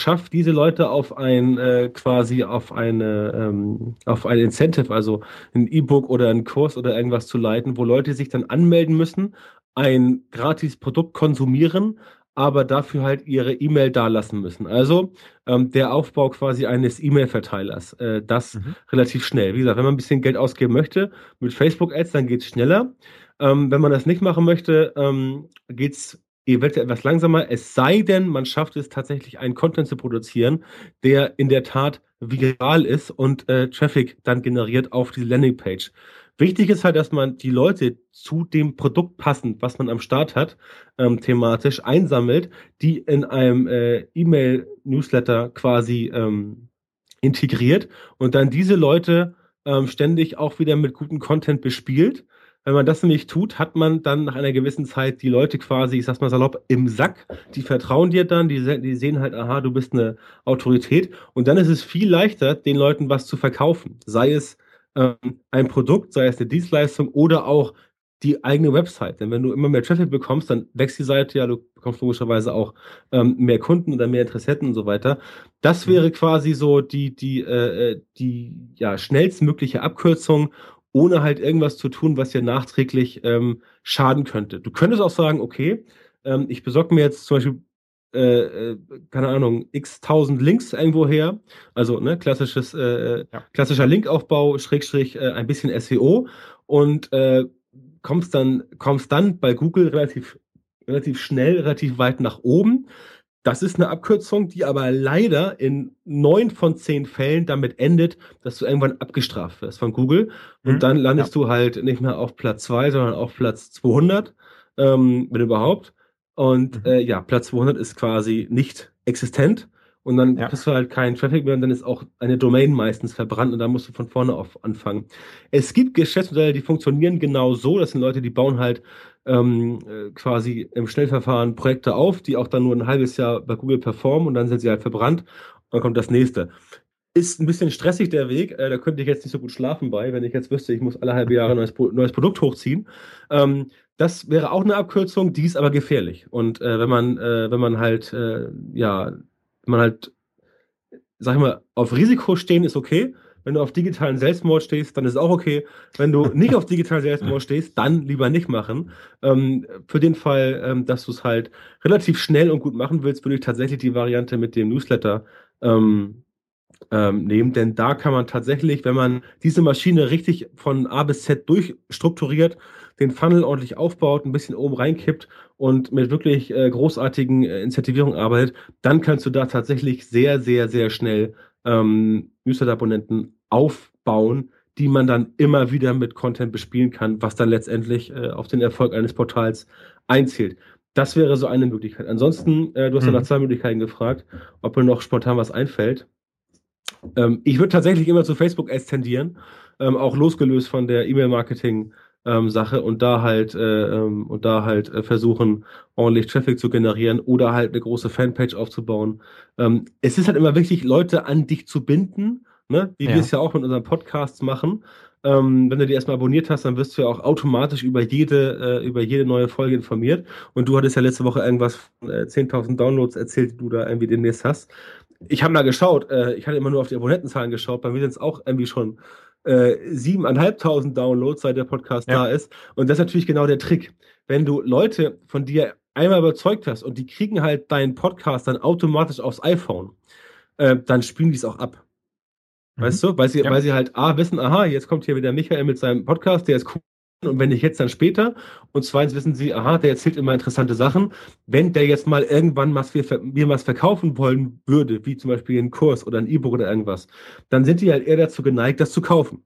schafft diese Leute auf ein äh, quasi auf eine ähm, auf ein Incentive, also ein E-Book oder ein Kurs oder irgendwas zu leiten, wo Leute sich dann anmelden müssen, ein gratis Produkt konsumieren, aber dafür halt ihre E-Mail dalassen müssen. Also ähm, der Aufbau quasi eines E-Mail-Verteilers. Äh, das mhm. relativ schnell. Wie gesagt, wenn man ein bisschen Geld ausgeben möchte mit Facebook-Ads, dann geht es schneller. Ähm, wenn man das nicht machen möchte, ähm, geht es eventuell etwas langsamer, es sei denn, man schafft es tatsächlich, einen Content zu produzieren, der in der Tat viral ist und äh, Traffic dann generiert auf die Landingpage. Wichtig ist halt, dass man die Leute zu dem Produkt passend, was man am Start hat, ähm, thematisch einsammelt, die in einem äh, E-Mail-Newsletter quasi ähm, integriert und dann diese Leute ähm, ständig auch wieder mit gutem Content bespielt. Wenn man das nämlich tut, hat man dann nach einer gewissen Zeit die Leute quasi, ich sag's mal salopp, im Sack. Die vertrauen dir dann, die, die sehen halt, aha, du bist eine Autorität. Und dann ist es viel leichter, den Leuten was zu verkaufen. Sei es ähm, ein Produkt, sei es eine Dienstleistung oder auch die eigene Website. Denn wenn du immer mehr Traffic bekommst, dann wächst die Seite ja, du bekommst logischerweise auch ähm, mehr Kunden oder mehr Interessenten und so weiter. Das mhm. wäre quasi so die, die, äh, äh, die ja, schnellstmögliche Abkürzung, ohne halt irgendwas zu tun, was dir nachträglich ähm, schaden könnte. Du könntest auch sagen, okay, ähm, ich besorge mir jetzt zum Beispiel äh, äh, keine Ahnung, x tausend Links irgendwo her. Also ne, klassisches, äh, äh, ja. klassischer Linkaufbau, Schrägstrich, äh, ein bisschen SEO und kommst dann, kommst dann bei Google relativ, relativ schnell, relativ weit nach oben. Das ist eine Abkürzung, die aber leider in neun von zehn Fällen damit endet, dass du irgendwann abgestraft wirst von Google. Und mhm, dann landest ja. du halt nicht mehr auf Platz zwei, sondern auf Platz 200, ähm, wenn überhaupt. Und mhm. äh, ja, Platz 200 ist quasi nicht existent. Und dann ja. kriegst du halt keinen Traffic mehr und dann ist auch eine Domain meistens verbrannt und dann musst du von vorne auf anfangen. Es gibt Geschäftsmodelle, die funktionieren genau so. Das sind Leute, die bauen halt ähm, äh, quasi im Schnellverfahren Projekte auf, die auch dann nur ein halbes Jahr bei Google performen und dann sind sie halt verbrannt und dann kommt das nächste. Ist ein bisschen stressig der Weg, äh, da könnte ich jetzt nicht so gut schlafen bei, wenn ich jetzt wüsste, ich muss alle halbe Jahre ein neues, neues Produkt hochziehen. Ähm, das wäre auch eine Abkürzung, die ist aber gefährlich. Und äh, wenn man, äh, wenn man halt, äh, ja, man halt, sag ich mal, auf Risiko stehen ist okay. Wenn du auf digitalen Selbstmord stehst, dann ist auch okay. Wenn du nicht auf digitalen Selbstmord stehst, dann lieber nicht machen. Ähm, für den Fall, ähm, dass du es halt relativ schnell und gut machen willst, würde ich tatsächlich die Variante mit dem Newsletter ähm, ähm, nehmen, denn da kann man tatsächlich, wenn man diese Maschine richtig von A bis Z durchstrukturiert, den Funnel ordentlich aufbaut, ein bisschen oben reinkippt und mit wirklich äh, großartigen äh, Incentivierung arbeitet, dann kannst du da tatsächlich sehr, sehr, sehr schnell ähm, Newsletter-Abonnenten aufbauen, die man dann immer wieder mit Content bespielen kann, was dann letztendlich äh, auf den Erfolg eines Portals einzählt. Das wäre so eine Möglichkeit. Ansonsten, äh, du hast mhm. ja nach zwei Möglichkeiten gefragt, ob mir noch spontan was einfällt. Ähm, ich würde tatsächlich immer zu Facebook-Ads tendieren, ähm, auch losgelöst von der E-Mail-Marketing- ähm, Sache und da halt äh, ähm, und da halt äh, versuchen ordentlich Traffic zu generieren oder halt eine große Fanpage aufzubauen. Ähm, es ist halt immer wichtig, Leute an dich zu binden, ne? wie ja. wir es ja auch mit unseren Podcasts machen. Ähm, wenn du die erstmal abonniert hast, dann wirst du ja auch automatisch über jede, äh, über jede neue Folge informiert. Und du hattest ja letzte Woche irgendwas von äh, 10.000 Downloads erzählt, die du da irgendwie demnächst hast. Ich habe mal geschaut, äh, ich hatte immer nur auf die Abonnentenzahlen geschaut, bei mir sind es auch irgendwie schon äh, 7.500 Downloads, seit der Podcast ja. da ist. Und das ist natürlich genau der Trick. Wenn du Leute von dir einmal überzeugt hast und die kriegen halt deinen Podcast dann automatisch aufs iPhone, äh, dann spielen die es auch ab. Mhm. Weißt du? Weil sie, ja. weil sie halt A wissen, aha, jetzt kommt hier wieder Michael mit seinem Podcast, der ist cool und wenn nicht jetzt, dann später. Und zweitens wissen sie, aha, der erzählt immer interessante Sachen. Wenn der jetzt mal irgendwann was wir, wir was verkaufen wollen würde, wie zum Beispiel einen Kurs oder ein E-Book oder irgendwas, dann sind die halt eher dazu geneigt, das zu kaufen.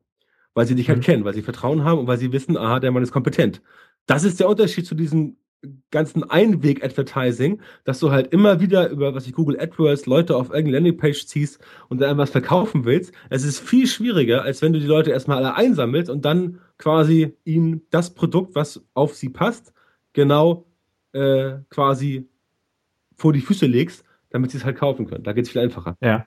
Weil sie dich halt mhm. kennen, weil sie Vertrauen haben und weil sie wissen, aha, der Mann ist kompetent. Das ist der Unterschied zu diesen ganzen Einweg-Advertising, dass du halt immer wieder über, was ich Google AdWords, Leute auf irgendeine Landingpage ziehst und dann was verkaufen willst. Es ist viel schwieriger, als wenn du die Leute erstmal alle einsammelst und dann quasi ihnen das Produkt, was auf sie passt, genau äh, quasi vor die Füße legst, damit sie es halt kaufen können. Da geht es viel einfacher. Ja.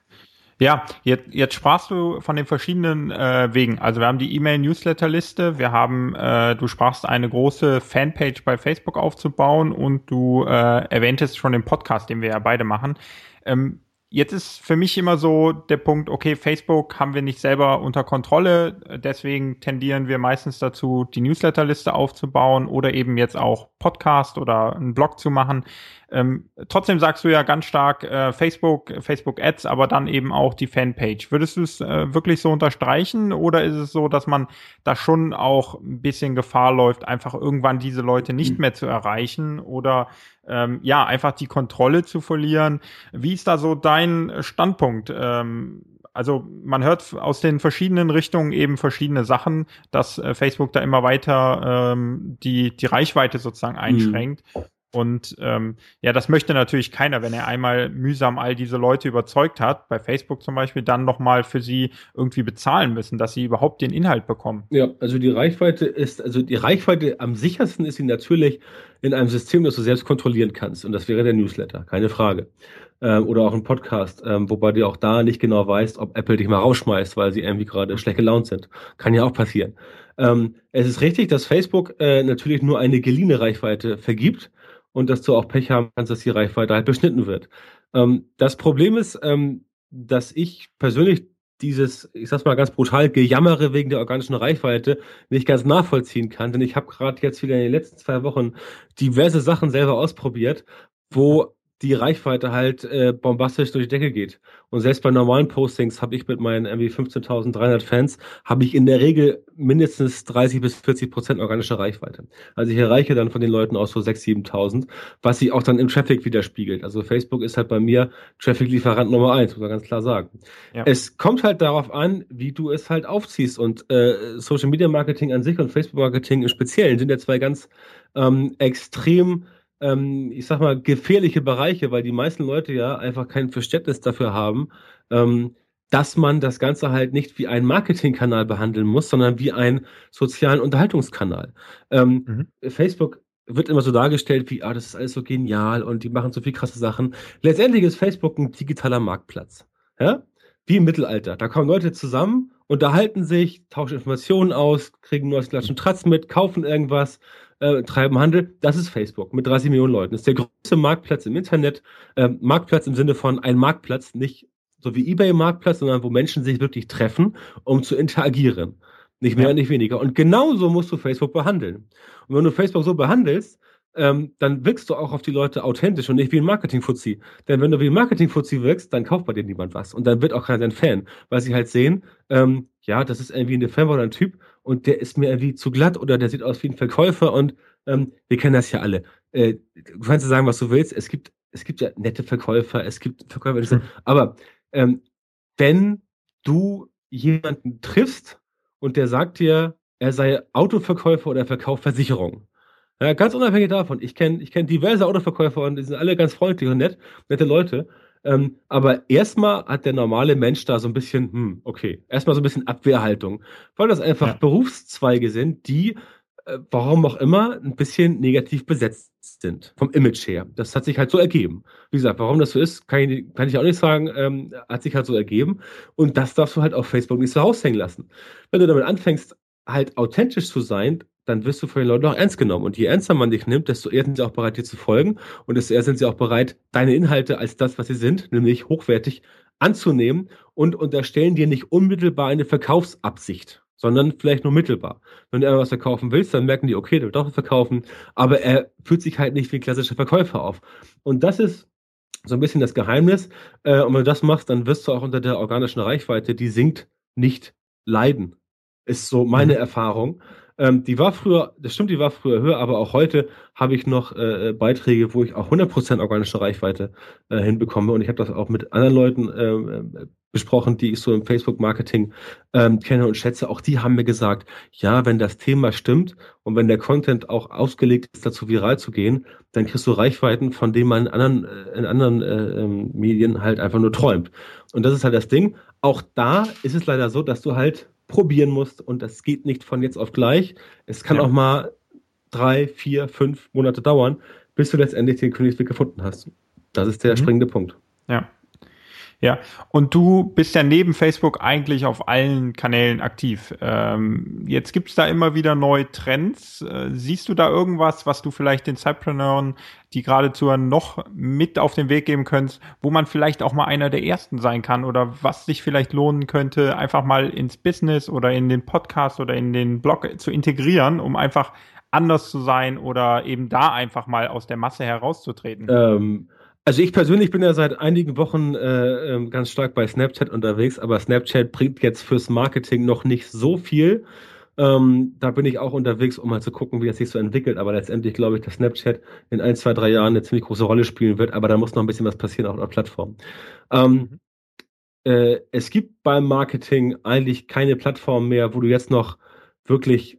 Ja, jetzt, jetzt sprachst du von den verschiedenen äh, Wegen. Also wir haben die E-Mail-Newsletter-Liste, wir haben, äh, du sprachst eine große Fanpage bei Facebook aufzubauen und du äh, erwähntest schon den Podcast, den wir ja beide machen. Ähm, jetzt ist für mich immer so der Punkt, okay, Facebook haben wir nicht selber unter Kontrolle, deswegen tendieren wir meistens dazu, die Newsletterliste aufzubauen oder eben jetzt auch Podcast oder einen Blog zu machen. Ähm, trotzdem sagst du ja ganz stark äh, Facebook, Facebook Ads, aber dann eben auch die Fanpage. Würdest du es äh, wirklich so unterstreichen oder ist es so, dass man da schon auch ein bisschen Gefahr läuft, einfach irgendwann diese Leute nicht mhm. mehr zu erreichen oder ähm, ja, einfach die Kontrolle zu verlieren? Wie ist da so dein Standpunkt? Ähm, also man hört aus den verschiedenen Richtungen eben verschiedene Sachen, dass äh, Facebook da immer weiter ähm, die, die Reichweite sozusagen mhm. einschränkt. Mhm. Und ähm, ja, das möchte natürlich keiner, wenn er einmal mühsam all diese Leute überzeugt hat, bei Facebook zum Beispiel, dann nochmal für sie irgendwie bezahlen müssen, dass sie überhaupt den Inhalt bekommen. Ja, also die Reichweite ist, also die Reichweite am sichersten ist sie natürlich in einem System, das du selbst kontrollieren kannst. Und das wäre der Newsletter, keine Frage ähm, oder auch ein Podcast, ähm, wobei du auch da nicht genau weißt, ob Apple dich mal rausschmeißt, weil sie irgendwie gerade schlecht gelaunt sind. Kann ja auch passieren. Ähm, es ist richtig, dass Facebook äh, natürlich nur eine geliehene Reichweite vergibt und dass du auch Pech haben kannst, dass die Reichweite halt beschnitten wird. Ähm, das Problem ist, ähm, dass ich persönlich dieses, ich sag's mal ganz brutal, Gejammere wegen der organischen Reichweite nicht ganz nachvollziehen kann. Denn ich habe gerade jetzt wieder in den letzten zwei Wochen diverse Sachen selber ausprobiert, wo die Reichweite halt äh, bombastisch durch die Decke geht. Und selbst bei normalen Postings habe ich mit meinen irgendwie 15.300 Fans, habe ich in der Regel mindestens 30 bis 40 Prozent organische Reichweite. Also ich erreiche dann von den Leuten aus so 6.000, 7.000, was sich auch dann im Traffic widerspiegelt. Also Facebook ist halt bei mir Traffic-Lieferant Nummer eins, muss man ganz klar sagen. Ja. Es kommt halt darauf an, wie du es halt aufziehst. Und äh, Social Media Marketing an sich und Facebook Marketing im Speziellen sind ja zwei ganz ähm, extrem ähm, ich sag mal, gefährliche Bereiche, weil die meisten Leute ja einfach kein Verständnis dafür haben, ähm, dass man das Ganze halt nicht wie einen Marketingkanal behandeln muss, sondern wie einen sozialen Unterhaltungskanal. Ähm, mhm. Facebook wird immer so dargestellt wie, ah, das ist alles so genial und die machen so viel krasse Sachen. Letztendlich ist Facebook ein digitaler Marktplatz. Ja? Wie im Mittelalter. Da kommen Leute zusammen, unterhalten sich, tauschen Informationen aus, kriegen neues Klatschen Tratz mit, kaufen irgendwas, äh, treiben Handel, das ist Facebook mit 30 Millionen Leuten. Das ist der größte Marktplatz im Internet. Äh, Marktplatz im Sinne von ein Marktplatz, nicht so wie eBay-Marktplatz, sondern wo Menschen sich wirklich treffen, um zu interagieren. Nicht mehr ja. und nicht weniger. Und genauso musst du Facebook behandeln. Und wenn du Facebook so behandelst, ähm, dann wirkst du auch auf die Leute authentisch und nicht wie ein Marketing-Fuzzi. Denn wenn du wie ein Marketing-Fuzzi wirkst, dann kauft bei dir niemand was. Und dann wird auch keiner dein Fan, weil sie halt sehen, ähm, ja, das ist irgendwie eine Firma oder ein Typ und der ist mir irgendwie zu glatt oder der sieht aus wie ein Verkäufer und ähm, wir kennen das ja alle. Äh, du kannst ja sagen, was du willst. Es gibt, es gibt ja nette Verkäufer, es gibt Verkäufer, mhm. aber ähm, wenn du jemanden triffst und der sagt dir, er sei Autoverkäufer oder verkauft Versicherungen, ja, ganz unabhängig davon. Ich kenne ich kenn diverse Autoverkäufer und die sind alle ganz freundlich und nett, nette Leute. Ähm, aber erstmal hat der normale Mensch da so ein bisschen, hm, okay, erstmal so ein bisschen Abwehrhaltung, weil das einfach ja. Berufszweige sind, die, äh, warum auch immer, ein bisschen negativ besetzt sind, vom Image her. Das hat sich halt so ergeben. Wie gesagt, warum das so ist, kann ich, kann ich auch nicht sagen, ähm, hat sich halt so ergeben. Und das darfst du halt auf Facebook nicht so raushängen lassen. Wenn du damit anfängst, halt authentisch zu sein, dann wirst du von den Leuten auch ernst genommen. Und je ernster man dich nimmt, desto eher sind sie auch bereit, dir zu folgen und desto eher sind sie auch bereit, deine Inhalte als das, was sie sind, nämlich hochwertig, anzunehmen und unterstellen dir nicht unmittelbar eine Verkaufsabsicht, sondern vielleicht nur mittelbar. Wenn du etwas verkaufen willst, dann merken die, okay, der will doch verkaufen, aber er fühlt sich halt nicht wie ein klassischer Verkäufer auf. Und das ist so ein bisschen das Geheimnis. Äh, und wenn du das machst, dann wirst du auch unter der organischen Reichweite, die sinkt, nicht leiden. Ist so meine mhm. Erfahrung. Ähm, die war früher, das stimmt, die war früher höher, aber auch heute habe ich noch äh, Beiträge, wo ich auch 100% organische Reichweite äh, hinbekomme. Und ich habe das auch mit anderen Leuten äh, besprochen, die ich so im Facebook-Marketing ähm, kenne und schätze. Auch die haben mir gesagt, ja, wenn das Thema stimmt und wenn der Content auch ausgelegt ist, dazu viral zu gehen, dann kriegst du Reichweiten, von denen man in anderen, äh, in anderen äh, ähm, Medien halt einfach nur träumt. Und das ist halt das Ding. Auch da ist es leider so, dass du halt probieren musst und das geht nicht von jetzt auf gleich. Es kann ja. auch mal drei, vier, fünf Monate dauern, bis du letztendlich den Königsweg gefunden hast. Das ist der mhm. springende Punkt. Ja. Ja, und du bist ja neben Facebook eigentlich auf allen Kanälen aktiv. Ähm, jetzt gibt's da immer wieder neue Trends. Äh, siehst du da irgendwas, was du vielleicht den Zeitpreneuren, die geradezu noch mit auf den Weg geben könntest, wo man vielleicht auch mal einer der Ersten sein kann oder was sich vielleicht lohnen könnte, einfach mal ins Business oder in den Podcast oder in den Blog zu integrieren, um einfach anders zu sein oder eben da einfach mal aus der Masse herauszutreten? Ähm, also ich persönlich bin ja seit einigen Wochen äh, ähm, ganz stark bei Snapchat unterwegs, aber Snapchat bringt jetzt fürs Marketing noch nicht so viel. Ähm, da bin ich auch unterwegs, um mal zu gucken, wie das sich so entwickelt. Aber letztendlich glaube ich, dass Snapchat in ein, zwei, drei Jahren eine ziemlich große Rolle spielen wird. Aber da muss noch ein bisschen was passieren, auch auf der Plattform. Ähm, mhm. äh, es gibt beim Marketing eigentlich keine Plattform mehr, wo du jetzt noch wirklich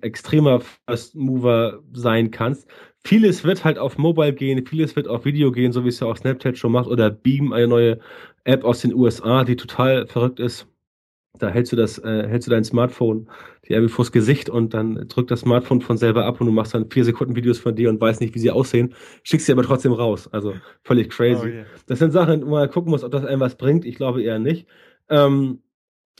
extremer First Mover sein kannst. Vieles wird halt auf Mobile gehen, vieles wird auf Video gehen, so wie es ja auch Snapchat schon macht, oder Beam, eine neue App aus den USA, die total verrückt ist. Da hältst du das, äh, hältst du dein Smartphone die irgendwie vors Gesicht und dann drückt das Smartphone von selber ab und du machst dann vier Sekunden Videos von dir und weißt nicht, wie sie aussehen, schickst sie aber trotzdem raus. Also völlig crazy. Oh, yeah. Das sind Sachen, wo man gucken muss, ob das einem was bringt. Ich glaube eher nicht. Ähm,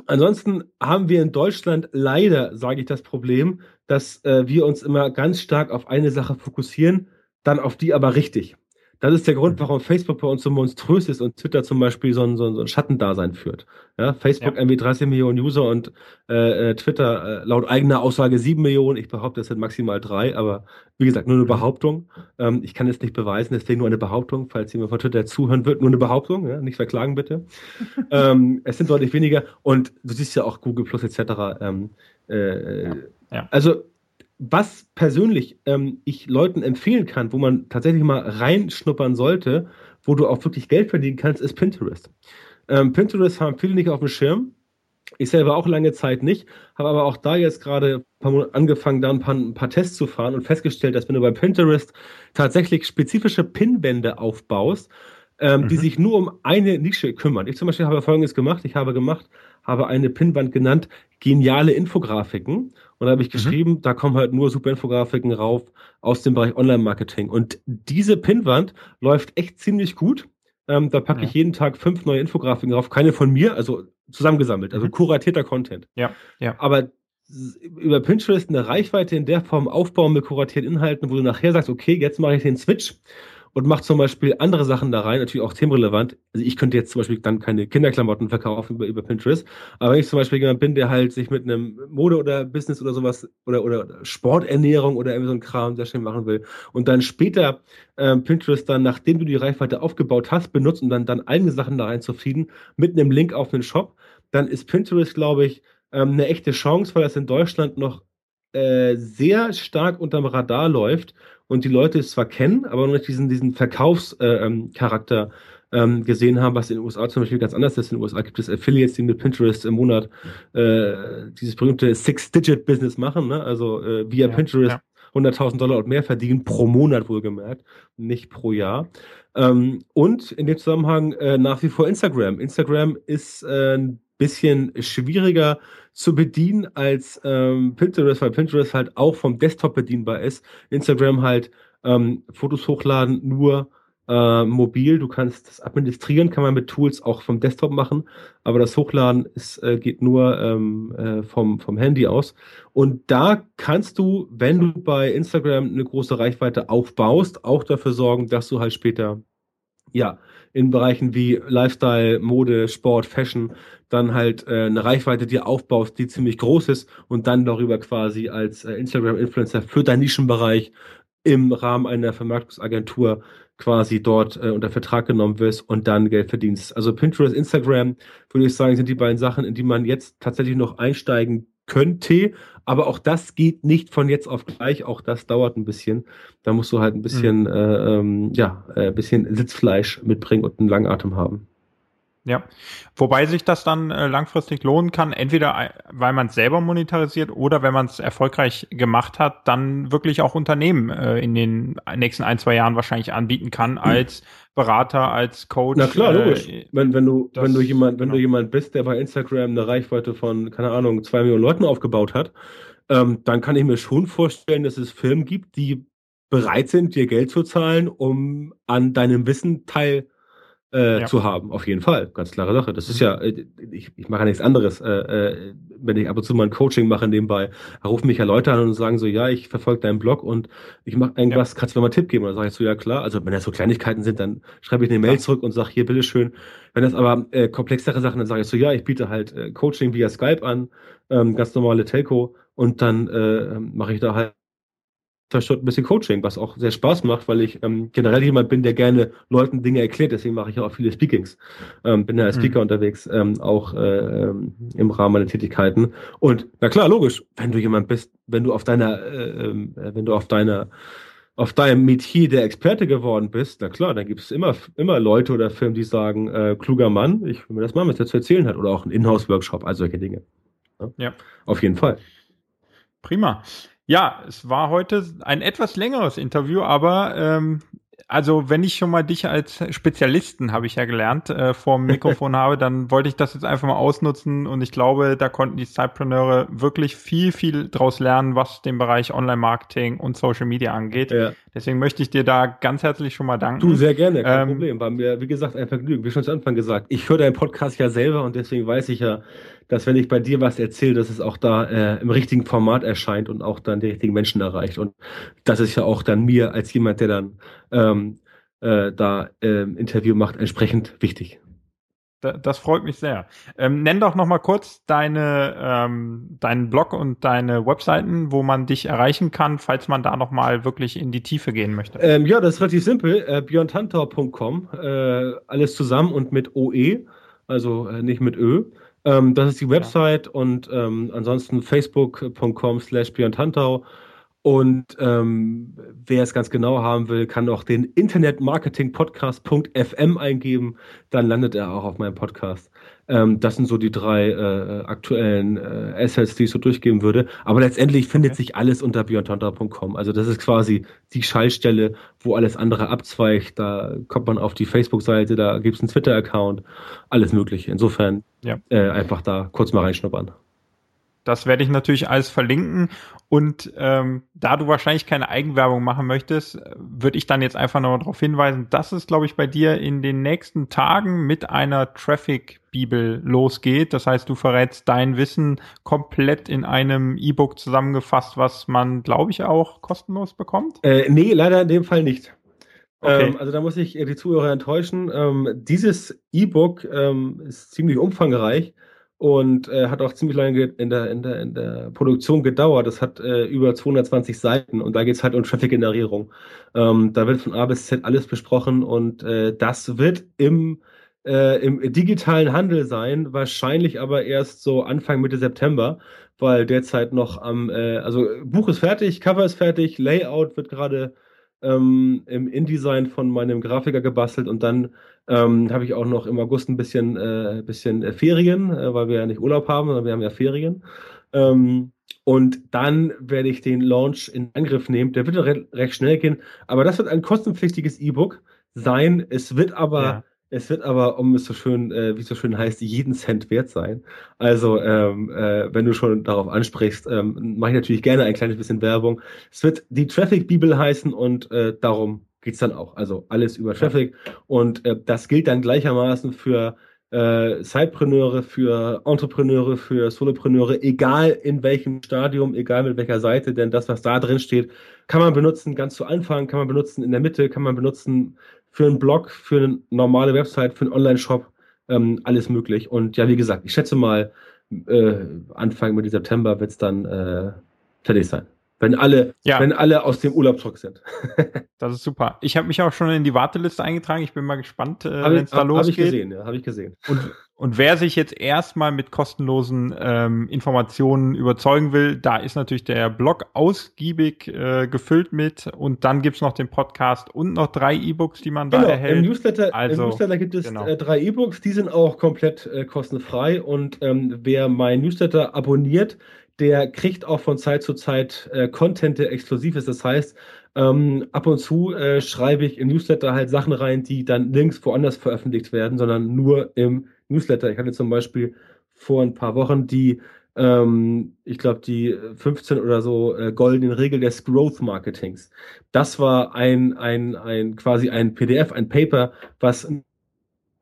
ansonsten haben wir in Deutschland leider, sage ich, das Problem, dass äh, wir uns immer ganz stark auf eine Sache fokussieren, dann auf die aber richtig. Das ist der Grund, warum Facebook bei uns so monströs ist und Twitter zum Beispiel so ein, so ein, so ein Schattendasein führt. Ja, Facebook ja. irgendwie 30 Millionen User und äh, äh, Twitter äh, laut eigener Aussage 7 Millionen. Ich behaupte, es sind maximal drei, aber wie gesagt, nur eine mhm. Behauptung. Ähm, ich kann es nicht beweisen, deswegen nur eine Behauptung. Falls jemand von Twitter zuhören wird, nur eine Behauptung. Ja? Nicht verklagen bitte. (laughs) ähm, es sind deutlich weniger und du siehst ja auch Google Plus etc. Ähm, äh. Ja. Also was persönlich ähm, ich Leuten empfehlen kann, wo man tatsächlich mal reinschnuppern sollte, wo du auch wirklich Geld verdienen kannst, ist Pinterest. Ähm, Pinterest haben viele nicht auf dem Schirm. Ich selber auch lange Zeit nicht, habe aber auch da jetzt gerade angefangen, da ein paar, ein paar, Tests zu fahren und festgestellt, dass wenn du bei Pinterest tatsächlich spezifische Pinwände aufbaust, ähm, mhm. die sich nur um eine Nische kümmern. Ich zum Beispiel habe Folgendes gemacht. Ich habe gemacht, habe eine Pinwand genannt, geniale Infografiken. Und da habe ich mhm. geschrieben, mhm. da kommen halt nur super Infografiken rauf aus dem Bereich Online-Marketing. Und diese Pinwand läuft echt ziemlich gut. Ähm, da packe ja. ich jeden Tag fünf neue Infografiken drauf. Keine von mir, also zusammengesammelt, also mhm. kuratierter Content. Ja, ja. Aber über Pinterest eine Reichweite in der Form aufbauen mit kuratierten Inhalten, wo du nachher sagst, okay, jetzt mache ich den Switch und macht zum Beispiel andere Sachen da rein, natürlich auch themenrelevant. Also ich könnte jetzt zum Beispiel dann keine Kinderklamotten verkaufen über, über Pinterest, aber wenn ich zum Beispiel jemand bin, der halt sich mit einem Mode oder Business oder sowas oder, oder Sporternährung oder irgendwie so ein Kram sehr schön machen will und dann später ähm, Pinterest dann, nachdem du die Reichweite aufgebaut hast, benutzt und dann, dann eigene Sachen da reinzufeeden mit einem Link auf einen Shop, dann ist Pinterest, glaube ich, ähm, eine echte Chance, weil das in Deutschland noch äh, sehr stark unterm Radar läuft und die Leute es zwar kennen, aber noch nicht diesen, diesen Verkaufscharakter äh, ähm, ähm, gesehen haben, was in den USA zum Beispiel ganz anders ist. In den USA gibt es Affiliates, die mit Pinterest im Monat äh, dieses berühmte Six-Digit-Business machen, ne? also äh, via ja, Pinterest ja. 100.000 Dollar und mehr verdienen, pro Monat wohlgemerkt, nicht pro Jahr. Ähm, und in dem Zusammenhang äh, nach wie vor Instagram. Instagram ist äh, ein bisschen schwieriger zu bedienen als ähm, Pinterest, weil Pinterest halt auch vom Desktop bedienbar ist. Instagram halt ähm, Fotos hochladen nur äh, mobil. Du kannst das administrieren, kann man mit Tools auch vom Desktop machen, aber das Hochladen ist, äh, geht nur ähm, äh, vom, vom Handy aus. Und da kannst du, wenn du bei Instagram eine große Reichweite aufbaust, auch dafür sorgen, dass du halt später ja, in Bereichen wie Lifestyle, Mode, Sport, Fashion dann halt äh, eine Reichweite dir aufbaust, die ziemlich groß ist und dann darüber quasi als äh, Instagram-Influencer für deinen Nischenbereich im Rahmen einer Vermarktungsagentur quasi dort äh, unter Vertrag genommen wirst und dann Geld verdienst. Also Pinterest, Instagram, würde ich sagen, sind die beiden Sachen, in die man jetzt tatsächlich noch einsteigen könnte, aber auch das geht nicht von jetzt auf gleich, auch das dauert ein bisschen. Da musst du halt ein bisschen, mhm. äh, ähm, ja, äh, ein bisschen Sitzfleisch mitbringen und einen langen Atem haben. Ja, wobei sich das dann äh, langfristig lohnen kann, entweder äh, weil man es selber monetarisiert oder wenn man es erfolgreich gemacht hat, dann wirklich auch Unternehmen äh, in den nächsten ein, zwei Jahren wahrscheinlich anbieten kann mhm. als Berater, als Coach. Na klar, logisch. Äh, wenn, wenn du, das, wenn du jemand, wenn genau. du jemand bist, der bei Instagram eine Reichweite von, keine Ahnung, zwei Millionen Leuten aufgebaut hat, ähm, dann kann ich mir schon vorstellen, dass es Firmen gibt, die bereit sind, dir Geld zu zahlen, um an deinem Wissen teil äh, ja. zu haben. Auf jeden Fall, ganz klare Sache. Das ist ja, äh, ich, ich mache ja nichts anderes. Äh, äh, wenn ich ab und zu mal ein Coaching mache nebenbei, rufen mich ja Leute an und sagen so, ja, ich verfolge deinen Blog und ich mache irgendwas, ja. kannst du mir mal einen Tipp geben? Und dann sage ich so, ja klar. Also wenn das so Kleinigkeiten sind, dann schreibe ich eine Mail zurück und sage, hier, bitteschön. Wenn das aber äh, komplexere Sachen, dann sage ich so, ja, ich biete halt äh, Coaching via Skype an, ähm, ganz normale Telco und dann äh, mache ich da halt verstört ein bisschen Coaching, was auch sehr Spaß macht, weil ich ähm, generell jemand bin, der gerne Leuten Dinge erklärt. Deswegen mache ich auch viele Speakings. Ähm, bin ja als mhm. Speaker mhm. unterwegs, ähm, auch äh, ähm, im Rahmen meiner Tätigkeiten. Und na klar, logisch, wenn du jemand bist, wenn du auf deiner, äh, äh, wenn du auf deiner auf deinem Metier der Experte geworden bist, na klar, dann gibt es immer, immer Leute oder Firmen, die sagen, äh, kluger Mann, ich will mir das mal, was der zu erzählen hat, oder auch ein Inhouse-Workshop, all solche Dinge. Ja? ja. Auf jeden Fall. Prima. Ja, es war heute ein etwas längeres Interview, aber ähm, also wenn ich schon mal dich als Spezialisten, habe ich ja gelernt, äh, vor dem (laughs) Mikrofon habe, dann wollte ich das jetzt einfach mal ausnutzen und ich glaube, da konnten die Sidepreneure wirklich viel, viel draus lernen, was den Bereich Online-Marketing und Social Media angeht. Ja. Deswegen möchte ich dir da ganz herzlich schon mal danken. Du, sehr gerne, kein ähm, Problem. War mir, wie gesagt, ein Vergnügen. Wie schon zu Anfang gesagt, ich höre deinen Podcast ja selber und deswegen weiß ich ja, dass wenn ich bei dir was erzähle, dass es auch da äh, im richtigen Format erscheint und auch dann die richtigen Menschen erreicht. Und das ist ja auch dann mir als jemand, der dann ähm, äh, da äh, Interview macht, entsprechend wichtig. Das freut mich sehr. Ähm, nenn doch noch mal kurz deine, ähm, deinen Blog und deine Webseiten, wo man dich erreichen kann, falls man da noch mal wirklich in die Tiefe gehen möchte. Ähm, ja, das ist relativ simpel. Äh, björntantor.com, äh, alles zusammen und mit OE, also äh, nicht mit Ö. Ähm, das ist die Website ja. und ähm, ansonsten facebook.com slash Björn Tantau. Und ähm, wer es ganz genau haben will, kann auch den Internetmarketingpodcast.fm eingeben. Dann landet er auch auf meinem Podcast. Ähm, das sind so die drei äh, aktuellen äh, Assets, die ich so durchgeben würde. Aber letztendlich findet okay. sich alles unter beyondtantra.com. Also das ist quasi die Schallstelle, wo alles andere abzweigt. Da kommt man auf die Facebook-Seite, da gibt es einen Twitter-Account, alles Mögliche. Insofern ja. äh, einfach da kurz mal reinschnuppern. Das werde ich natürlich alles verlinken. Und ähm, da du wahrscheinlich keine Eigenwerbung machen möchtest, würde ich dann jetzt einfach noch darauf hinweisen, dass es, glaube ich, bei dir in den nächsten Tagen mit einer Traffic-Bibel losgeht. Das heißt, du verrätst dein Wissen komplett in einem E-Book zusammengefasst, was man, glaube ich, auch kostenlos bekommt. Äh, nee, leider in dem Fall nicht. Okay. Ähm, also da muss ich die Zuhörer enttäuschen. Ähm, dieses E-Book ähm, ist ziemlich umfangreich und äh, hat auch ziemlich lange in der, in der, in der Produktion gedauert. Das hat äh, über 220 Seiten. Und da geht es halt um Traffic-Generierung. Ähm, da wird von A bis Z alles besprochen. Und äh, das wird im, äh, im digitalen Handel sein, wahrscheinlich aber erst so Anfang Mitte September, weil derzeit noch am, äh, also Buch ist fertig, Cover ist fertig, Layout wird gerade ähm, im InDesign von meinem Grafiker gebastelt. Und dann ähm, habe ich auch noch im August ein bisschen, äh, bisschen äh, Ferien, äh, weil wir ja nicht Urlaub haben, sondern wir haben ja Ferien. Ähm, und dann werde ich den Launch in Angriff nehmen. Der wird re recht schnell gehen, aber das wird ein kostenpflichtiges E-Book sein. Es wird aber ja. Es wird aber, um es so schön, äh, wie es so schön heißt, jeden Cent wert sein. Also, ähm, äh, wenn du schon darauf ansprichst, ähm, mache ich natürlich gerne ein kleines bisschen Werbung. Es wird die Traffic Bibel heißen und äh, darum geht's dann auch. Also alles über Traffic. Und äh, das gilt dann gleichermaßen für äh, Sidepreneure, für Entrepreneure, für Solopreneure, egal in welchem Stadium, egal mit welcher Seite, denn das, was da drin steht, kann man benutzen ganz zu Anfang, kann man benutzen in der Mitte, kann man benutzen für einen Blog, für eine normale Website, für einen Online-Shop, ähm, alles möglich. Und ja, wie gesagt, ich schätze mal, äh, Anfang Mitte September wird es dann äh, fertig sein. Wenn alle, ja. wenn alle aus dem Urlaub zurück sind. (laughs) das ist super. Ich habe mich auch schon in die Warteliste eingetragen. Ich bin mal gespannt, äh, wenn es da hab, losgeht. Habe ich gesehen, ja, habe ich gesehen. Und und wer sich jetzt erstmal mit kostenlosen ähm, Informationen überzeugen will, da ist natürlich der Blog ausgiebig äh, gefüllt mit und dann gibt's noch den Podcast und noch drei E-Books, die man genau, da erhält. Im Newsletter, also, Im Newsletter gibt es genau. äh, drei E-Books, die sind auch komplett äh, kostenfrei und ähm, wer mein Newsletter abonniert, der kriegt auch von Zeit zu Zeit äh, Content, der exklusiv ist. Das heißt, ähm, ab und zu äh, schreibe ich im Newsletter halt Sachen rein, die dann nirgends woanders veröffentlicht werden, sondern nur im Newsletter. Ich hatte zum Beispiel vor ein paar Wochen die, ähm, ich glaube, die 15 oder so äh, goldenen Regeln des Growth Marketings. Das war ein, ein, ein quasi ein PDF, ein Paper, was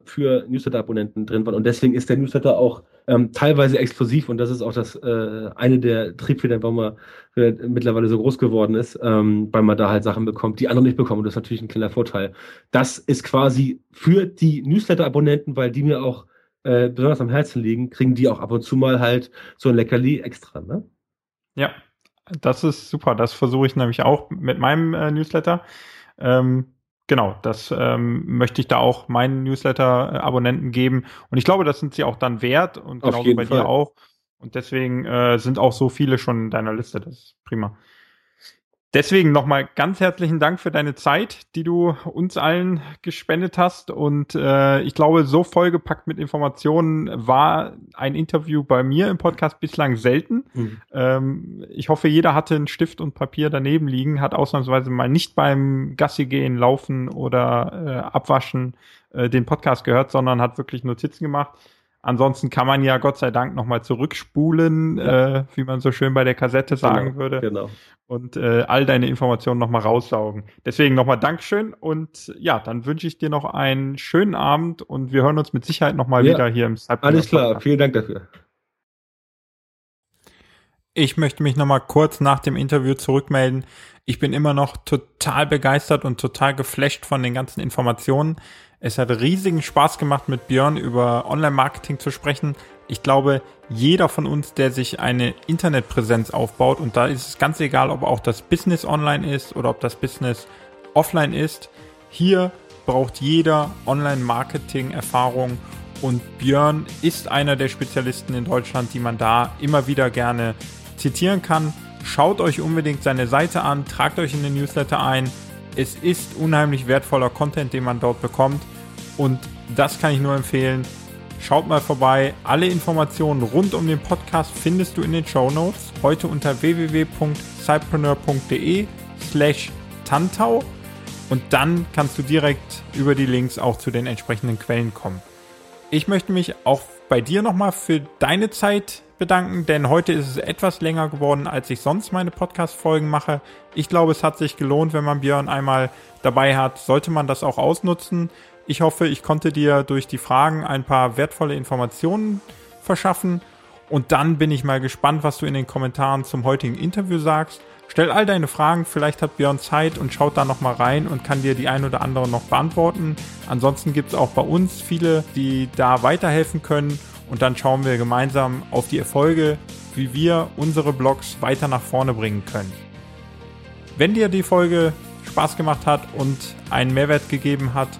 für Newsletter-Abonnenten drin war. Und deswegen ist der Newsletter auch ähm, teilweise exklusiv und das ist auch das äh, eine der Triebfedern, warum er äh, mittlerweile so groß geworden ist, ähm, weil man da halt Sachen bekommt, die andere nicht bekommen. Und das ist natürlich ein kleiner Vorteil. Das ist quasi für die Newsletter-Abonnenten, weil die mir auch äh, besonders am Herzen liegen, kriegen die auch ab und zu mal halt so ein Leckerli extra, ne? Ja, Das ist super. Das versuche ich nämlich auch mit meinem äh, Newsletter. Ähm, genau, das ähm, möchte ich da auch meinen Newsletter-Abonnenten geben. Und ich glaube, das sind sie auch dann wert und genauso bei Fall. dir auch. Und deswegen äh, sind auch so viele schon in deiner Liste. Das ist prima. Deswegen nochmal ganz herzlichen Dank für deine Zeit, die du uns allen gespendet hast. Und äh, ich glaube, so vollgepackt mit Informationen war ein Interview bei mir im Podcast bislang selten. Mhm. Ähm, ich hoffe, jeder hatte einen Stift und Papier daneben liegen, hat ausnahmsweise mal nicht beim Gassi gehen, Laufen oder äh, Abwaschen äh, den Podcast gehört, sondern hat wirklich Notizen gemacht. Ansonsten kann man ja Gott sei Dank nochmal zurückspulen, ja. äh, wie man so schön bei der Kassette sagen genau, würde. Genau. Und äh, all deine Informationen nochmal raussaugen. Deswegen nochmal Dankeschön und ja, dann wünsche ich dir noch einen schönen Abend und wir hören uns mit Sicherheit nochmal ja. wieder hier im Cyber Alles klar, vielen Dank dafür. Ich möchte mich nochmal kurz nach dem Interview zurückmelden. Ich bin immer noch total begeistert und total geflasht von den ganzen Informationen. Es hat riesigen Spaß gemacht, mit Björn über Online-Marketing zu sprechen. Ich glaube, jeder von uns, der sich eine Internetpräsenz aufbaut, und da ist es ganz egal, ob auch das Business online ist oder ob das Business offline ist, hier braucht jeder Online-Marketing-Erfahrung und Björn ist einer der Spezialisten in Deutschland, die man da immer wieder gerne zitieren kann. Schaut euch unbedingt seine Seite an, tragt euch in den Newsletter ein. Es ist unheimlich wertvoller Content, den man dort bekommt. Und das kann ich nur empfehlen. Schaut mal vorbei. Alle Informationen rund um den Podcast findest du in den Show Notes. Heute unter www.cypreneur.de slash Tantau. Und dann kannst du direkt über die Links auch zu den entsprechenden Quellen kommen. Ich möchte mich auch bei dir nochmal für deine Zeit bedanken, denn heute ist es etwas länger geworden, als ich sonst meine Podcast-Folgen mache. Ich glaube, es hat sich gelohnt, wenn man Björn einmal dabei hat. Sollte man das auch ausnutzen. Ich hoffe, ich konnte dir durch die Fragen ein paar wertvolle Informationen verschaffen. Und dann bin ich mal gespannt, was du in den Kommentaren zum heutigen Interview sagst. Stell all deine Fragen, vielleicht hat Björn Zeit und schaut da nochmal rein und kann dir die ein oder andere noch beantworten. Ansonsten gibt es auch bei uns viele, die da weiterhelfen können und dann schauen wir gemeinsam auf die Erfolge, wie wir unsere Blogs weiter nach vorne bringen können. Wenn dir die Folge Spaß gemacht hat und einen Mehrwert gegeben hat,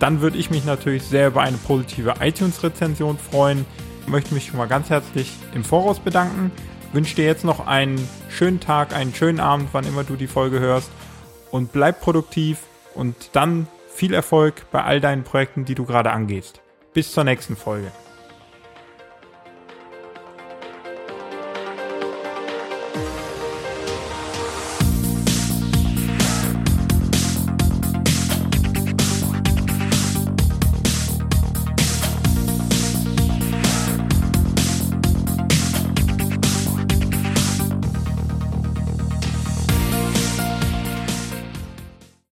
dann würde ich mich natürlich sehr über eine positive iTunes-Rezension freuen. Ich möchte mich schon mal ganz herzlich im Voraus bedanken. Wünsche dir jetzt noch einen schönen Tag, einen schönen Abend, wann immer du die Folge hörst. Und bleib produktiv und dann viel Erfolg bei all deinen Projekten, die du gerade angehst. Bis zur nächsten Folge.